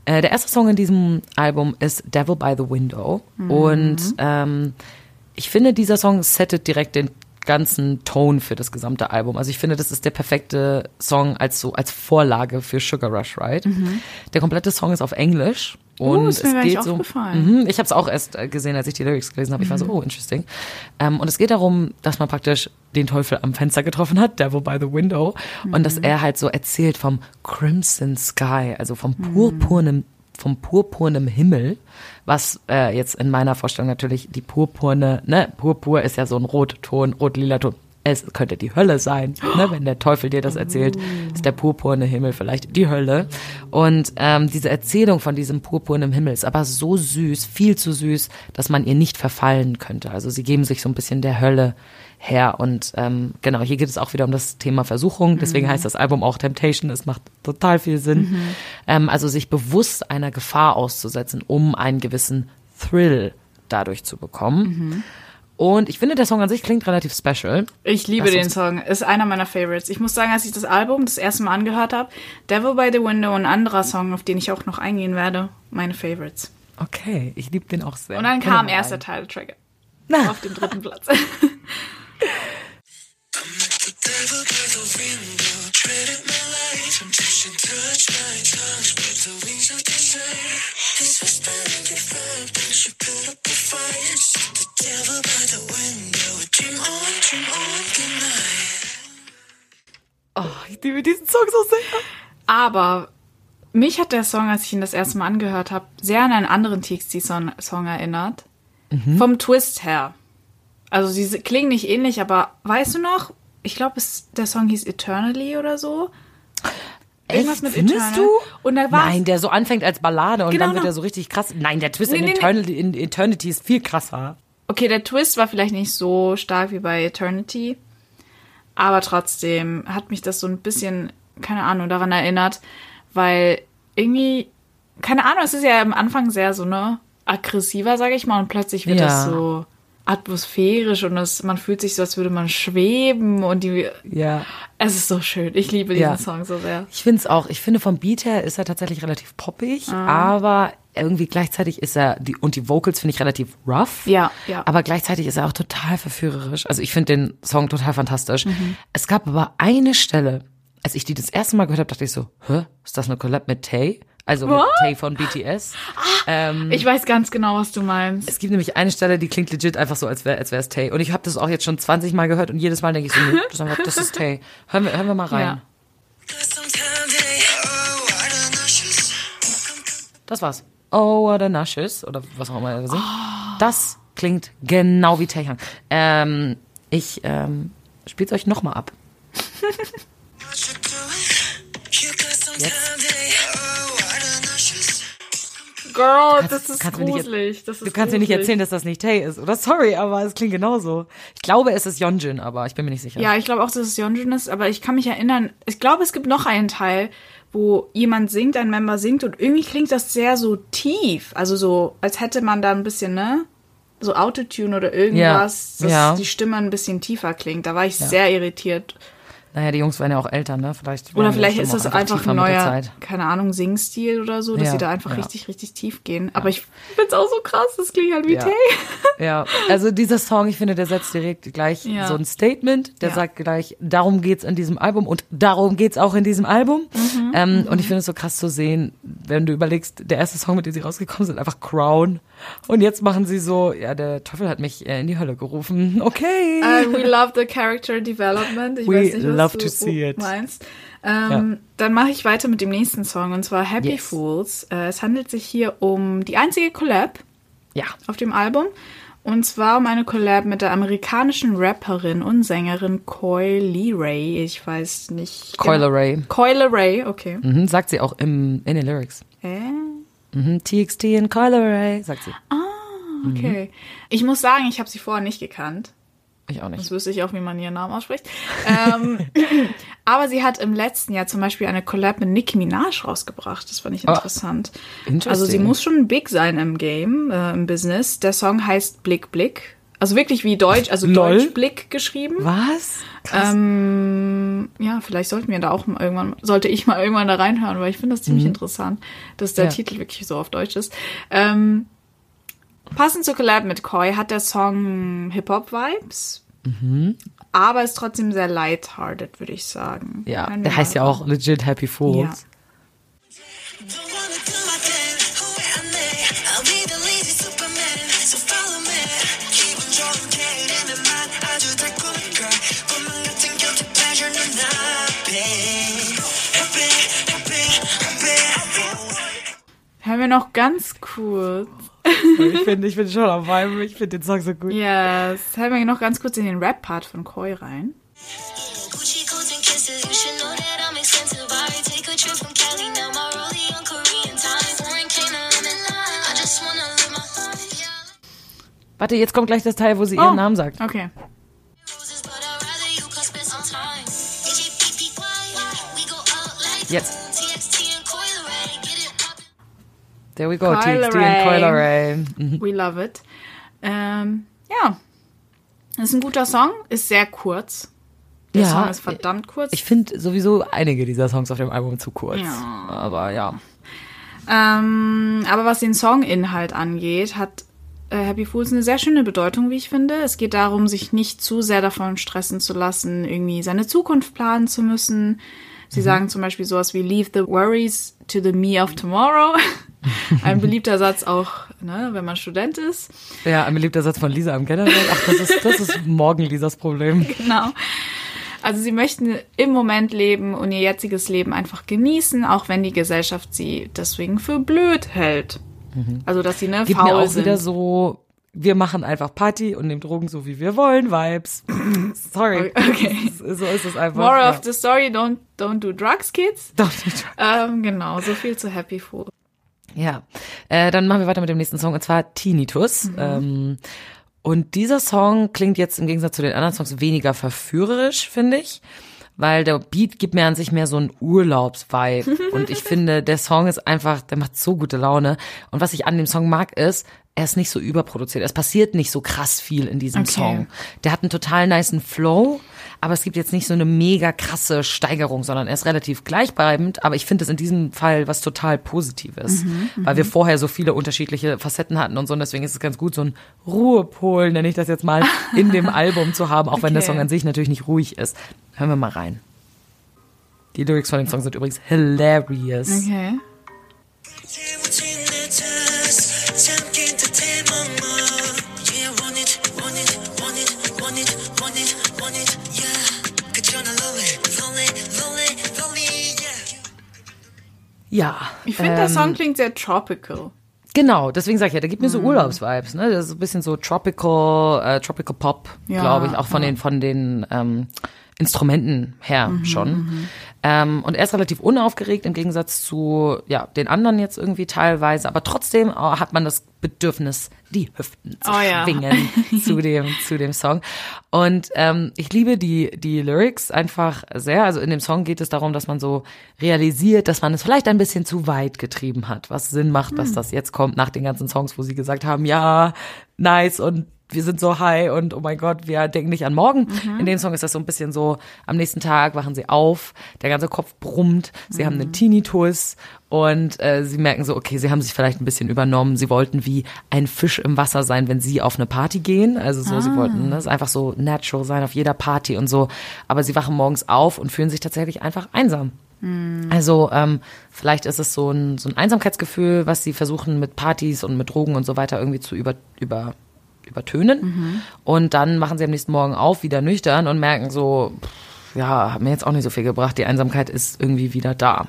Äh, der erste Song in diesem Album ist Devil by the Window. Und ähm, ich finde, dieser Song settet direkt den ganzen Ton für das gesamte Album. Also ich finde, das ist der perfekte Song als so als Vorlage für Sugar Rush Ride. Der komplette Song ist auf Englisch. Und Oh, ist mir es geht so. Mhm, ich habe es auch erst äh, gesehen, als ich die Lyrics gelesen habe. Ich war Mhm. so, oh, interesting. Ähm, und es geht darum, dass man praktisch den Teufel am Fenster getroffen hat, Devil by the Window, und Mhm. dass er halt so erzählt vom Crimson Sky, also vom purpurnen, vom purpurnen Himmel, was äh, jetzt in meiner Vorstellung natürlich die purpurne, ne, Purpur ist ja so ein Rotton, rot-lila Ton. Es könnte die Hölle sein, ne, wenn der Teufel dir das erzählt, ist der purpurne Himmel vielleicht die Hölle. Und ähm, diese Erzählung von diesem purpurnen Himmel ist aber so süß, viel zu süß, dass man ihr nicht verfallen könnte. Also sie geben sich so ein bisschen der Hölle her. Und ähm, genau, hier geht es auch wieder um das Thema Versuchung. Deswegen heißt das Album auch Temptation. Es macht total viel Sinn. Ähm, also sich bewusst einer Gefahr auszusetzen, um einen gewissen Thrill dadurch zu bekommen. Und ich finde, der Song an sich klingt relativ special. Ich liebe den Song. Ist einer meiner Favorites. Ich muss sagen, als ich das Album das erste Mal angehört habe, Devil by the Window und ein anderer Song, auf den ich auch noch eingehen werde, meine Favorites. Okay, ich liebe den auch sehr. Und dann kam mal erst der rein. Title Track Na. auf dem dritten Platz. Oh, ich liebe diesen Song so sehr. Aber mich hat der Song, als ich ihn das erste Mal angehört habe, sehr an einen anderen TXT-Song erinnert. Vom Twist her. Also sie klingen nicht ähnlich, aber weißt du noch, ich glaube, der Song hieß Eternally oder so. Irgendwas mit Findest Eternal. du? Und da war Nein, der so anfängt als Ballade und Genau, dann wird er so richtig krass. Nein, der Twist Nee, in, nee, nee. Eternity, in Eternity ist viel krasser. Okay, der Twist war vielleicht nicht so stark wie bei Eternity, aber trotzdem hat mich das so ein bisschen, keine Ahnung, daran erinnert, weil irgendwie, keine Ahnung, es ist ja am Anfang sehr so, ne, aggressiver, sage ich mal, und plötzlich wird Ja. das so atmosphärisch und es, man fühlt sich so, als würde man schweben und die, Ja. es ist so schön. Ich liebe diesen Ja. Song so sehr. Ich finde es auch. Ich finde vom Beat her ist er tatsächlich relativ poppig, Ah. aber irgendwie gleichzeitig ist er, die, und die Vocals finde ich relativ rough. Ja, ja. Aber gleichzeitig ist er auch total verführerisch. Also ich finde den Song total fantastisch. Mhm. Es gab aber eine Stelle, als ich die das erste Mal gehört habe, dachte ich so, hä, ist das eine Collab mit Tay? Also mit? Tay von BTS. Ähm, Ich weiß ganz genau, was du meinst. Es gibt nämlich eine Stelle, die klingt legit einfach so, als wäre als es Tay. Und ich habe das auch jetzt schon 20 Mal gehört und jedes Mal denke ich so, nee, das ist, einfach, das ist Tay. Hören wir, hören wir mal rein. Ja. Oh. Das war's. Oh, what a Nashes oder was auch immer er singt. Das klingt genau wie Taeyang. Ähm, ich ähm, spiel's euch nochmal ab. What Girl, Kannst- das ist kannst gruselig. Das ist Du kannst mir nicht gruselig. erzählen, dass das nicht Tay ist, oder? Sorry, aber es klingt genauso. Ich glaube, es ist Yeonjun, aber ich bin mir nicht sicher. Ja, ich glaube auch, dass es Yeonjun ist, aber ich kann mich erinnern, ich glaube, es gibt noch einen Teil, wo jemand singt, ein Member singt und irgendwie klingt das sehr so tief. Also so, als hätte man da ein bisschen, ne? So Autotune oder irgendwas, Ja, dass ja. die Stimme ein bisschen tiefer klingt. Da war ich sehr irritiert. Naja, die Jungs werden ja auch älter, ne? Vielleicht Oder vielleicht ist das einfach ein neuer, keine Ahnung, Singstil oder so, dass Ja, sie da einfach ja. richtig, richtig tief gehen. Aber ich find's auch so krass, das klingt halt wie Ja. Tay. Ja, also dieser Song, ich finde, der setzt direkt gleich so ein Statement. Der sagt gleich, darum geht's in diesem Album und darum geht's auch in diesem Album. Mhm, ähm, Und ich finde es so krass zu sehen, wenn du überlegst, der erste Song, mit dem sie rausgekommen sind, einfach Crown. Und jetzt machen sie so, ja, der Teufel hat mich äh, in die Hölle gerufen. Okay. Uh, we love the character development. Ich We weiß nicht, was love to see it. meinst. Ähm, Dann mache ich weiter mit dem nächsten Song und zwar Happy Yes. Fools. Äh, es handelt sich hier um die einzige Collab ja. auf dem Album. Und zwar um eine Collab mit der amerikanischen Rapperin und Sängerin Coily Ray. Ich weiß nicht. Coyle Ray. Coyle Ray, okay. Mhm, sagt sie auch im, in den Lyrics. Äh? Mhm, TXT in Coyle Ray, sagt sie. Okay. Ich muss sagen, ich habe sie vorher nicht gekannt. Ich auch Das nicht. wüsste ich auch, wie man ihren Namen ausspricht. ähm, aber sie hat im letzten Jahr zum Beispiel eine Collab mit Nicki Minaj rausgebracht. Das fand ich Ah, interessant. interesting. Also sie muss schon big sein im Game, äh, im Business. Der Song heißt Blick Blick. Also wirklich wie Deutsch, also Lol. Deutsch Blick geschrieben. Was? Ähm, ja, vielleicht sollten wir da auch mal irgendwann, sollte ich mal irgendwann da reinhören, weil ich finde das ziemlich interessant, dass der Mhm. Ja. Titel wirklich so auf Deutsch ist. Ähm, Passend zu Collab mit Koi hat der Song Hip-Hop-Vibes. Mhm. Aber ist trotzdem sehr lighthearted, würde ich sagen. Ja, der heißt ja auch legit Happy Fools. Hören wir noch ganz kurz ich finde ich bin schon am Vibe, ich finde den Song so gut. Yes. halten wir noch ganz kurz in den Rap-Part von Koi rein. Warte, jetzt kommt gleich das Teil, wo sie oh. ihren Namen sagt. Okay. Jetzt. There we go. Coil TXT Ray. and Coil Ray. Mhm. We love it. Ähm, ja. Ist ein guter Song, ist sehr kurz. Der Ja, Song ist verdammt kurz. Ich finde sowieso einige dieser Songs auf dem Album zu kurz. Ja. Aber ja. Ähm, aber was den Songinhalt angeht, hat äh, Happy Fools eine sehr schöne Bedeutung, wie ich finde. Es geht darum, sich nicht zu sehr davon stressen zu lassen, irgendwie seine Zukunft planen zu müssen. Sie sagen zum Beispiel sowas wie Leave the worries to the me of tomorrow. Ein beliebter Satz auch, ne, wenn man Student ist. Ja, ein beliebter Satz von Lisa im Generell. Ach, das ist, das ist morgen Lisas Problem. Genau. Also sie möchten im Moment leben und ihr jetziges Leben einfach genießen, auch wenn die Gesellschaft sie deswegen für blöd hält. Also dass sie ne Gibt faul mir auch sind. wieder so, wir machen einfach Party und nehmen Drogen so wie wir wollen, Vibes. Sorry. Okay. So ist es einfach. Moral ja. of the story, don't, don't do drugs, kids. Doch, nicht. Ähm, genau, so viel zu Happy Fool. Ja, äh, dann machen wir weiter mit dem nächsten Song und zwar Tinnitus. Ähm, und dieser Song klingt jetzt im Gegensatz zu den anderen Songs weniger verführerisch, finde ich, weil der Beat gibt mir an sich mehr so einen Urlaubsvibe. und ich finde, der Song ist einfach, der macht so gute Laune. Und was ich an dem Song mag, ist, er ist nicht so überproduziert. Es passiert nicht so krass viel in diesem Okay. Song. Der hat einen total niceen Flow, aber es gibt jetzt nicht so eine mega krasse Steigerung, sondern er ist relativ gleichbleibend. Aber ich finde es in diesem Fall was total Positives, weil wir vorher so viele unterschiedliche Facetten hatten und so. Und deswegen ist es ganz gut, so ein Ruhepol, nenne ich das jetzt mal, in dem Album zu haben, auch wenn der Okay. Song an sich natürlich nicht ruhig ist. Hören wir mal rein. Die Lyrics von dem Song sind übrigens hilarious. Okay. Ja. Ich finde, der ähm, Song klingt sehr tropical. Genau, deswegen sage ich ja, der gibt mir so Urlaubsvibes, ne? Das ist ein bisschen so tropical, äh, tropical Pop, Ja, glaube ich, auch von ja. den von den ähm, Instrumenten her schon. Ähm, und er ist relativ unaufgeregt im Gegensatz zu ja den anderen jetzt irgendwie teilweise, aber trotzdem äh, hat man das Bedürfnis, die Hüften zu Oh ja. schwingen zu dem zu dem Song. Und ähm, ich liebe die die Lyrics einfach sehr. Also in dem Song geht es darum, dass man so realisiert, dass man es vielleicht ein bisschen zu weit getrieben hat, was Sinn macht, dass das jetzt kommt nach den ganzen Songs, wo sie gesagt haben, ja, nice und wir sind so high und oh mein Gott, wir denken nicht an morgen. In dem Song ist das so ein bisschen so, am nächsten Tag wachen sie auf, der ganze Kopf brummt, sie haben einen Tinnitus und äh, sie merken so, okay, sie haben sich vielleicht ein bisschen übernommen, sie wollten wie ein Fisch im Wasser sein, wenn sie auf eine Party gehen, also so, sie wollten, das ist einfach so natural sein auf jeder Party und so, aber sie wachen morgens auf und fühlen sich tatsächlich einfach einsam. Also ähm, vielleicht ist es so ein, so ein Einsamkeitsgefühl, was sie versuchen mit Partys und mit Drogen und so weiter irgendwie zu über, über, übertönen. Und dann machen sie am nächsten Morgen auf, wieder nüchtern und merken so, pff, ja, hat mir jetzt auch nicht so viel gebracht. Die Einsamkeit ist irgendwie wieder da.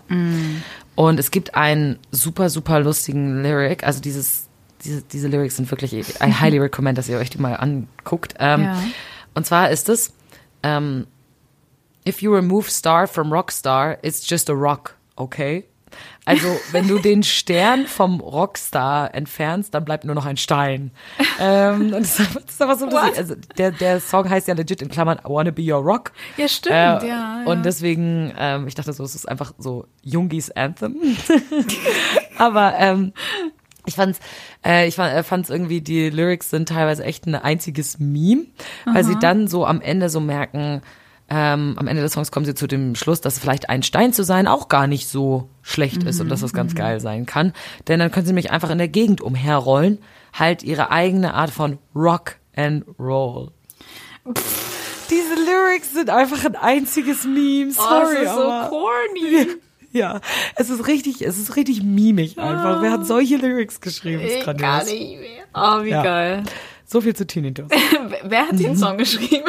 Und es gibt einen super, super lustigen Lyric. Also dieses, diese, diese Lyrics sind wirklich, I highly recommend, dass ihr euch die mal anguckt. Ähm, Ja. Und zwar ist es, ähm, If you remove star from rockstar, it's just a rock, okay? Also, wenn du den Stern vom Rockstar entfernst, dann bleibt nur noch ein Stein. ähm, und das ist einfach, so lustig. Also, der, der Song heißt ja legit in Klammern I wanna be your rock. Ja, stimmt, Äh, ja, ja. Und deswegen, ähm, ich dachte so, es ist einfach so Jungis Anthem. Aber ähm, ich fand's, äh, ich fand, äh, fand's irgendwie, die Lyrics sind teilweise echt ein einziges Meme, weil sie dann so am Ende so merken, ähm, am Ende des Songs kommen sie zu dem Schluss, dass vielleicht ein Stein zu sein auch gar nicht so schlecht ist und dass das ganz geil sein kann. Denn dann können sie nämlich einfach in der Gegend umherrollen, halt ihre eigene Art von Rock and Roll. Diese Lyrics sind einfach ein einziges Meme. oh, Sorry, das ist so aber corny. ja, es ist richtig, es ist richtig mimig einfach. Wer hat solche Lyrics geschrieben? Ich gar grandios. nicht mehr. Oh, wie Ja. geil. So viel zu Tinnitus. Wer hat den Song geschrieben?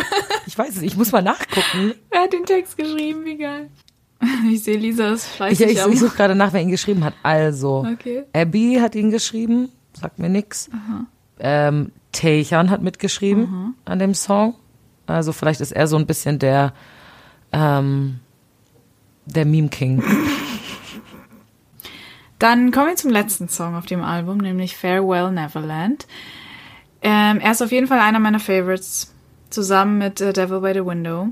Ich weiß es, ich muss mal nachgucken. Wer hat den Text geschrieben? Wie geil. Ich sehe, Lisa ist Ich, fleißig ich, am... ich suche gerade nach, wer ihn geschrieben hat. Also, Okay. Abby hat ihn geschrieben, sagt mir nix. Ähm, Techan hat mitgeschrieben an dem Song. Also vielleicht ist er so ein bisschen der, ähm, der Meme King. Dann kommen wir zum letzten Song auf dem Album, nämlich Farewell Neverland. Ähm, er ist auf jeden Fall einer meiner Favorites, zusammen mit äh, Devil by the Window.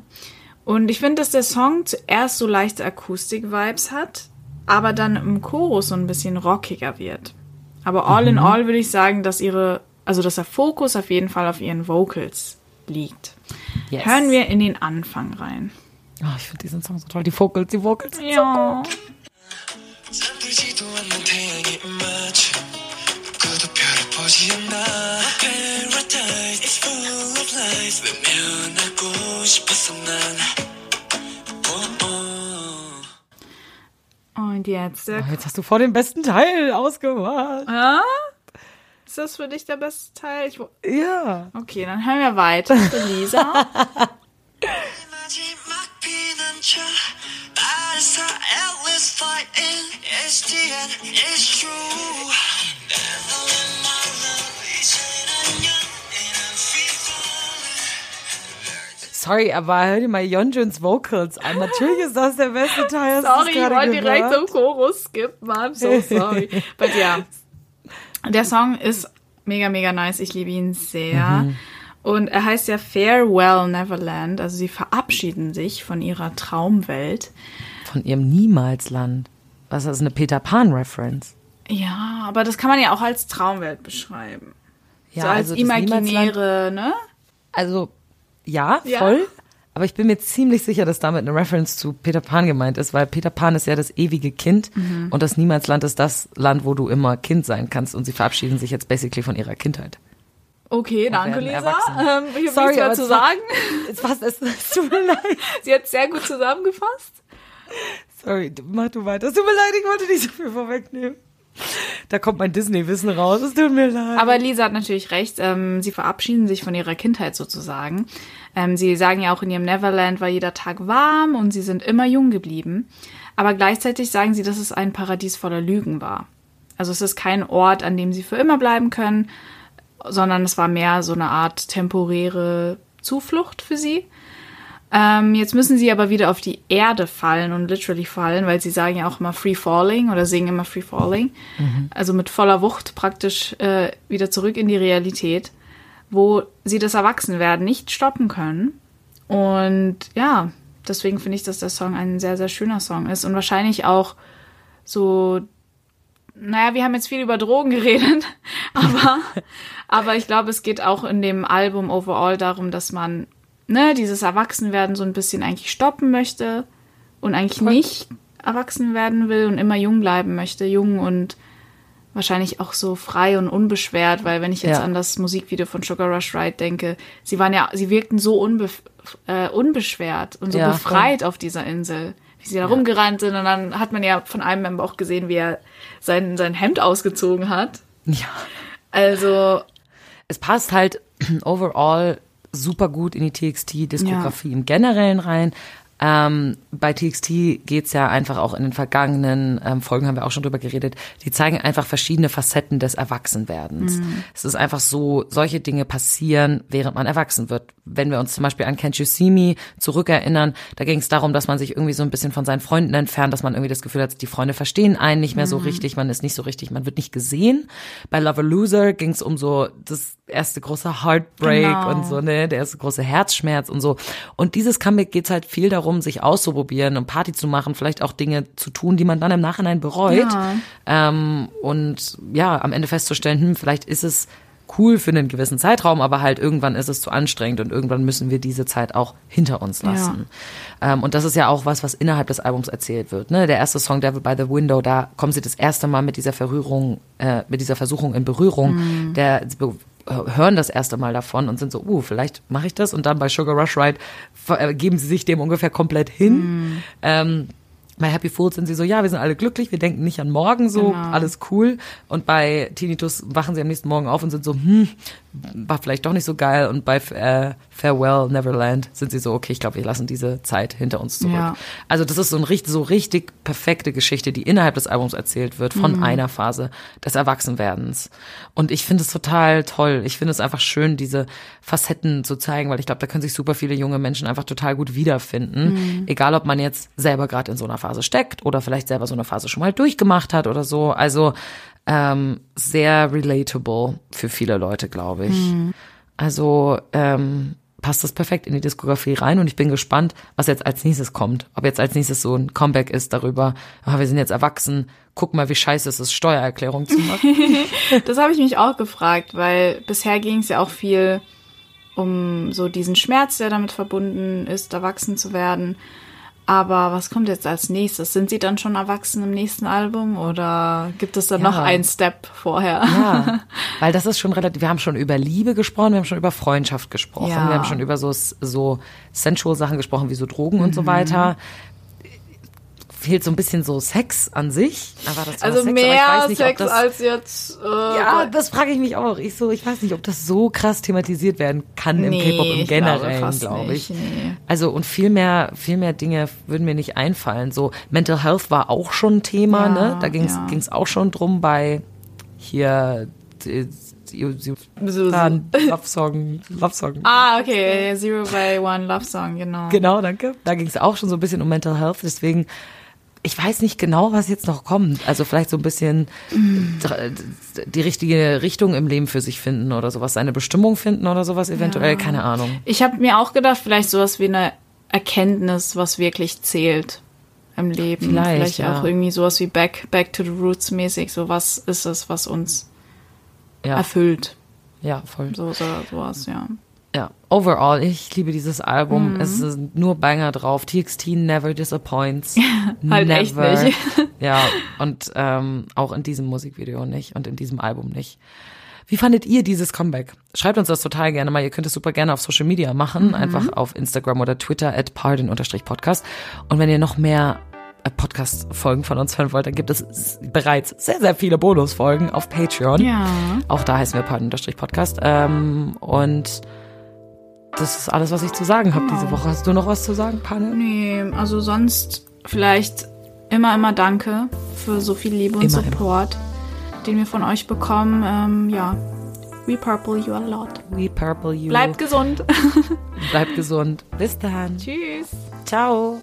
Und ich finde, dass der Song zuerst so leichte Akustik-Vibes hat, aber dann im Chorus so ein bisschen rockiger wird. Aber all in all würde ich sagen, dass ihre, also dass der Fokus auf jeden Fall auf ihren Vocals liegt. Yes. Hören wir in den Anfang rein. Oh, ich finde diesen Song so toll. Die Vocals, die Vocals. Ja. 잠들 Und jetzt der Oh, jetzt hast du vor dem besten Teil ausgemacht. Ah? Ist das für dich der beste Teil? Ich, Ja. okay, dann hören wir weiter. Für Lisa. Sorry, aber hör dir mal Yeonjuns Vocals an. Natürlich ist das der beste Teil. Sorry, ich wollte direkt zum Chorus skippen. I'm so sorry. But ja, der Song ist mega, mega nice. Ich liebe ihn sehr. Und er heißt ja Farewell Neverland. Also sie verabschieden sich von ihrer Traumwelt. Von ihrem Niemalsland. Was ist eine Peter Pan-Reference? Ja, aber das kann man ja auch als Traumwelt beschreiben. Ja, so als also imaginäre, ne? Also, ja, Ja. voll. Aber ich bin mir ziemlich sicher, dass damit eine Reference zu Peter Pan gemeint ist, weil Peter Pan ist ja das ewige Kind Mhm. und das Niemalsland ist das Land, wo du immer Kind sein kannst und sie verabschieden sich jetzt basically von ihrer Kindheit. Okay, danke, Lisa. Ähm, ich habe nichts mehr zu war- sagen. Es, was, es, es tut mir leid. Sie hat sehr gut zusammengefasst. Sorry, mach du weiter. Es tut mir leid, ich wollte nicht so viel vorwegnehmen. Da kommt mein Disney-Wissen raus, es tut mir leid. Aber Lisa hat natürlich recht. Ähm, sie verabschieden sich von ihrer Kindheit sozusagen. Ähm, sie sagen ja auch in ihrem Neverland war jeder Tag warm und sie sind immer jung geblieben. Aber gleichzeitig sagen sie, dass es ein Paradies voller Lügen war. Also es ist kein Ort, an dem sie für immer bleiben können, sondern es war mehr so eine Art temporäre Zuflucht für sie. Ähm, jetzt müssen sie aber wieder auf die Erde fallen und literally fallen, weil sie sagen ja auch immer Free Falling oder singen immer Free Falling. Also mit voller Wucht praktisch äh, wieder zurück in die Realität, wo sie das Erwachsenwerden nicht stoppen können. Und ja, deswegen finde ich, dass der Song ein sehr, sehr schöner Song ist und wahrscheinlich auch so naja, wir haben jetzt viel über Drogen geredet, aber, aber ich glaube, es geht auch in dem Album overall darum, dass man ne, dieses Erwachsenwerden so ein bisschen eigentlich stoppen möchte und eigentlich nicht erwachsen werden will und immer jung bleiben möchte, jung und wahrscheinlich auch so frei und unbeschwert, weil wenn ich jetzt Ja. an das Musikvideo von Sugar Rush Ride denke, sie waren ja, sie wirkten so unbe äh, unbeschwert und so Ja, befreit auf dieser Insel, wie sie da rumgerannt sind und dann hat man ja von einem Member auch gesehen, wie er sein, sein Hemd ausgezogen hat. ja. Also, es passt halt overall super gut in die TXT-Diskografie im Generellen rein. Ähm, bei TXT geht's ja einfach auch in den vergangenen ähm, Folgen, haben wir auch schon drüber geredet, die zeigen einfach verschiedene Facetten des Erwachsenwerdens. Es ist einfach so, solche Dinge passieren, während man erwachsen wird. Wenn wir uns zum Beispiel an Can't You See Me zurückerinnern, da ging es darum, dass man sich irgendwie so ein bisschen von seinen Freunden entfernt, dass man irgendwie das Gefühl hat, die Freunde verstehen einen nicht mehr so richtig, man ist nicht so richtig, man wird nicht gesehen. Bei Love or Loser ging es um so das erste große Heartbreak Genau. und so, ne, der erste große Herzschmerz und so. Und dieses Comeback geht's halt viel darum, sich auszuprobieren und Party zu machen, vielleicht auch Dinge zu tun, die man dann im Nachhinein bereut. Ja. Ähm, und ja, am Ende festzustellen, hm, vielleicht ist es cool für einen gewissen Zeitraum, aber halt irgendwann ist es zu anstrengend und irgendwann müssen wir diese Zeit auch hinter uns lassen. Ähm, und das ist ja auch was, was innerhalb des Albums erzählt wird. Ne? Der erste Song Devil by the Window, da kommen sie das erste Mal mit dieser Verrührung, äh, mit dieser Versuchung in Berührung. Der sie be- hören das erste Mal davon und sind so, uh, vielleicht mache ich das. Und dann bei Sugar Rush Ride äh, geben sie sich dem ungefähr komplett hin. Ähm, bei Happy Fools sind sie so, ja, wir sind alle glücklich, wir denken nicht an morgen, so, Genau. alles cool. Und bei Tinnitus wachen sie am nächsten Morgen auf und sind so, hm, war vielleicht doch nicht so geil. Und bei äh, Farewell Neverland sind sie so, okay, ich glaube, wir lassen diese Zeit hinter uns zurück. Ja. Also das ist so, ein, richtig- so richtig perfekte Geschichte, die innerhalb des Albums erzählt wird, von einer Phase des Erwachsenwerdens. Und ich finde es total toll. Ich finde es einfach schön, diese Facetten zu zeigen, weil ich glaube, da können sich super viele junge Menschen einfach total gut wiederfinden. Egal, ob man jetzt selber gerade in so einer Phase steckt oder vielleicht selber so eine Phase schon mal durchgemacht hat oder so. Also ähm, sehr relatable für viele Leute, glaube ich. Also ähm, passt das perfekt in die Diskografie rein und ich bin gespannt, was jetzt als nächstes kommt. Ob jetzt als nächstes so ein Comeback ist darüber, ah, wir sind jetzt erwachsen, guck mal, wie scheiße es ist, Steuererklärung zu machen. Das habe ich mich auch gefragt, weil bisher ging es ja auch viel um so diesen Schmerz, der damit verbunden ist, erwachsen zu werden. Aber was kommt jetzt als nächstes? Sind sie dann schon erwachsen im nächsten Album oder gibt es dann Ja. noch einen Step vorher? Ja, weil das ist schon relativ, wir haben schon über Liebe gesprochen, wir haben schon über Freundschaft gesprochen, Ja. wir haben schon über so, so sensual Sachen gesprochen, wie so Drogen und Mhm. so weiter. Fehlt so ein bisschen so Sex an sich, Also Sex, ich mehr nicht, Sex das, als jetzt. Äh, Ja, das frage ich mich auch. Ich so, ich weiß nicht, ob das so krass thematisiert werden kann im Nee, K-Pop im ich glaube Generellen, glaube ich. nicht, nee. Also und viel mehr, viel mehr Dinge würden mir nicht einfallen. So Mental Health war auch schon ein Thema, Ja, ne? Da ging es ja. ging's auch schon drum bei hier Love Song, Love Song. Ah, okay. Zero by One Love Song, genau. Genau, danke. Da ging es auch schon so ein bisschen um Mental Health, deswegen ich weiß nicht genau, was jetzt noch kommt. Also vielleicht so ein bisschen die richtige Richtung im Leben für sich finden oder sowas, seine Bestimmung finden oder sowas eventuell, keine Ahnung. Ich habe mir auch gedacht, vielleicht sowas wie eine Erkenntnis, was wirklich zählt im Leben. Vielleicht, ja. auch irgendwie sowas wie Back, Back to the Roots mäßig. So was ist es, was uns Ja, erfüllt. ja, voll. So, so sowas, ja. Ja, overall, ich liebe dieses Album. Mhm. Es sind nur Banger drauf. TXT never disappoints. Halt never. echt nicht. Ja, und ähm, auch in diesem Musikvideo nicht und in diesem Album nicht. Wie fandet ihr dieses Comeback? Schreibt uns das total gerne mal. Ihr könnt es super gerne auf Social Media machen. Einfach auf Instagram oder Twitter at pardon-podcast. Und wenn ihr noch mehr äh, Podcast-Folgen von uns hören wollt, dann gibt es bereits sehr, sehr viele Bonusfolgen auf Patreon. Ja. Auch da heißen wir pardon-podcast. Ähm, und das ist alles, was ich zu sagen habe diese Woche. Hast du noch was zu sagen, Panne? Nee, also sonst vielleicht immer, immer danke für so viel Liebe und Immer, immer. Support, den wir von euch bekommen. Ähm, ja, we purple you a lot. We purple you. Bleibt gesund. Bleibt gesund. Bis dann. Tschüss. Ciao.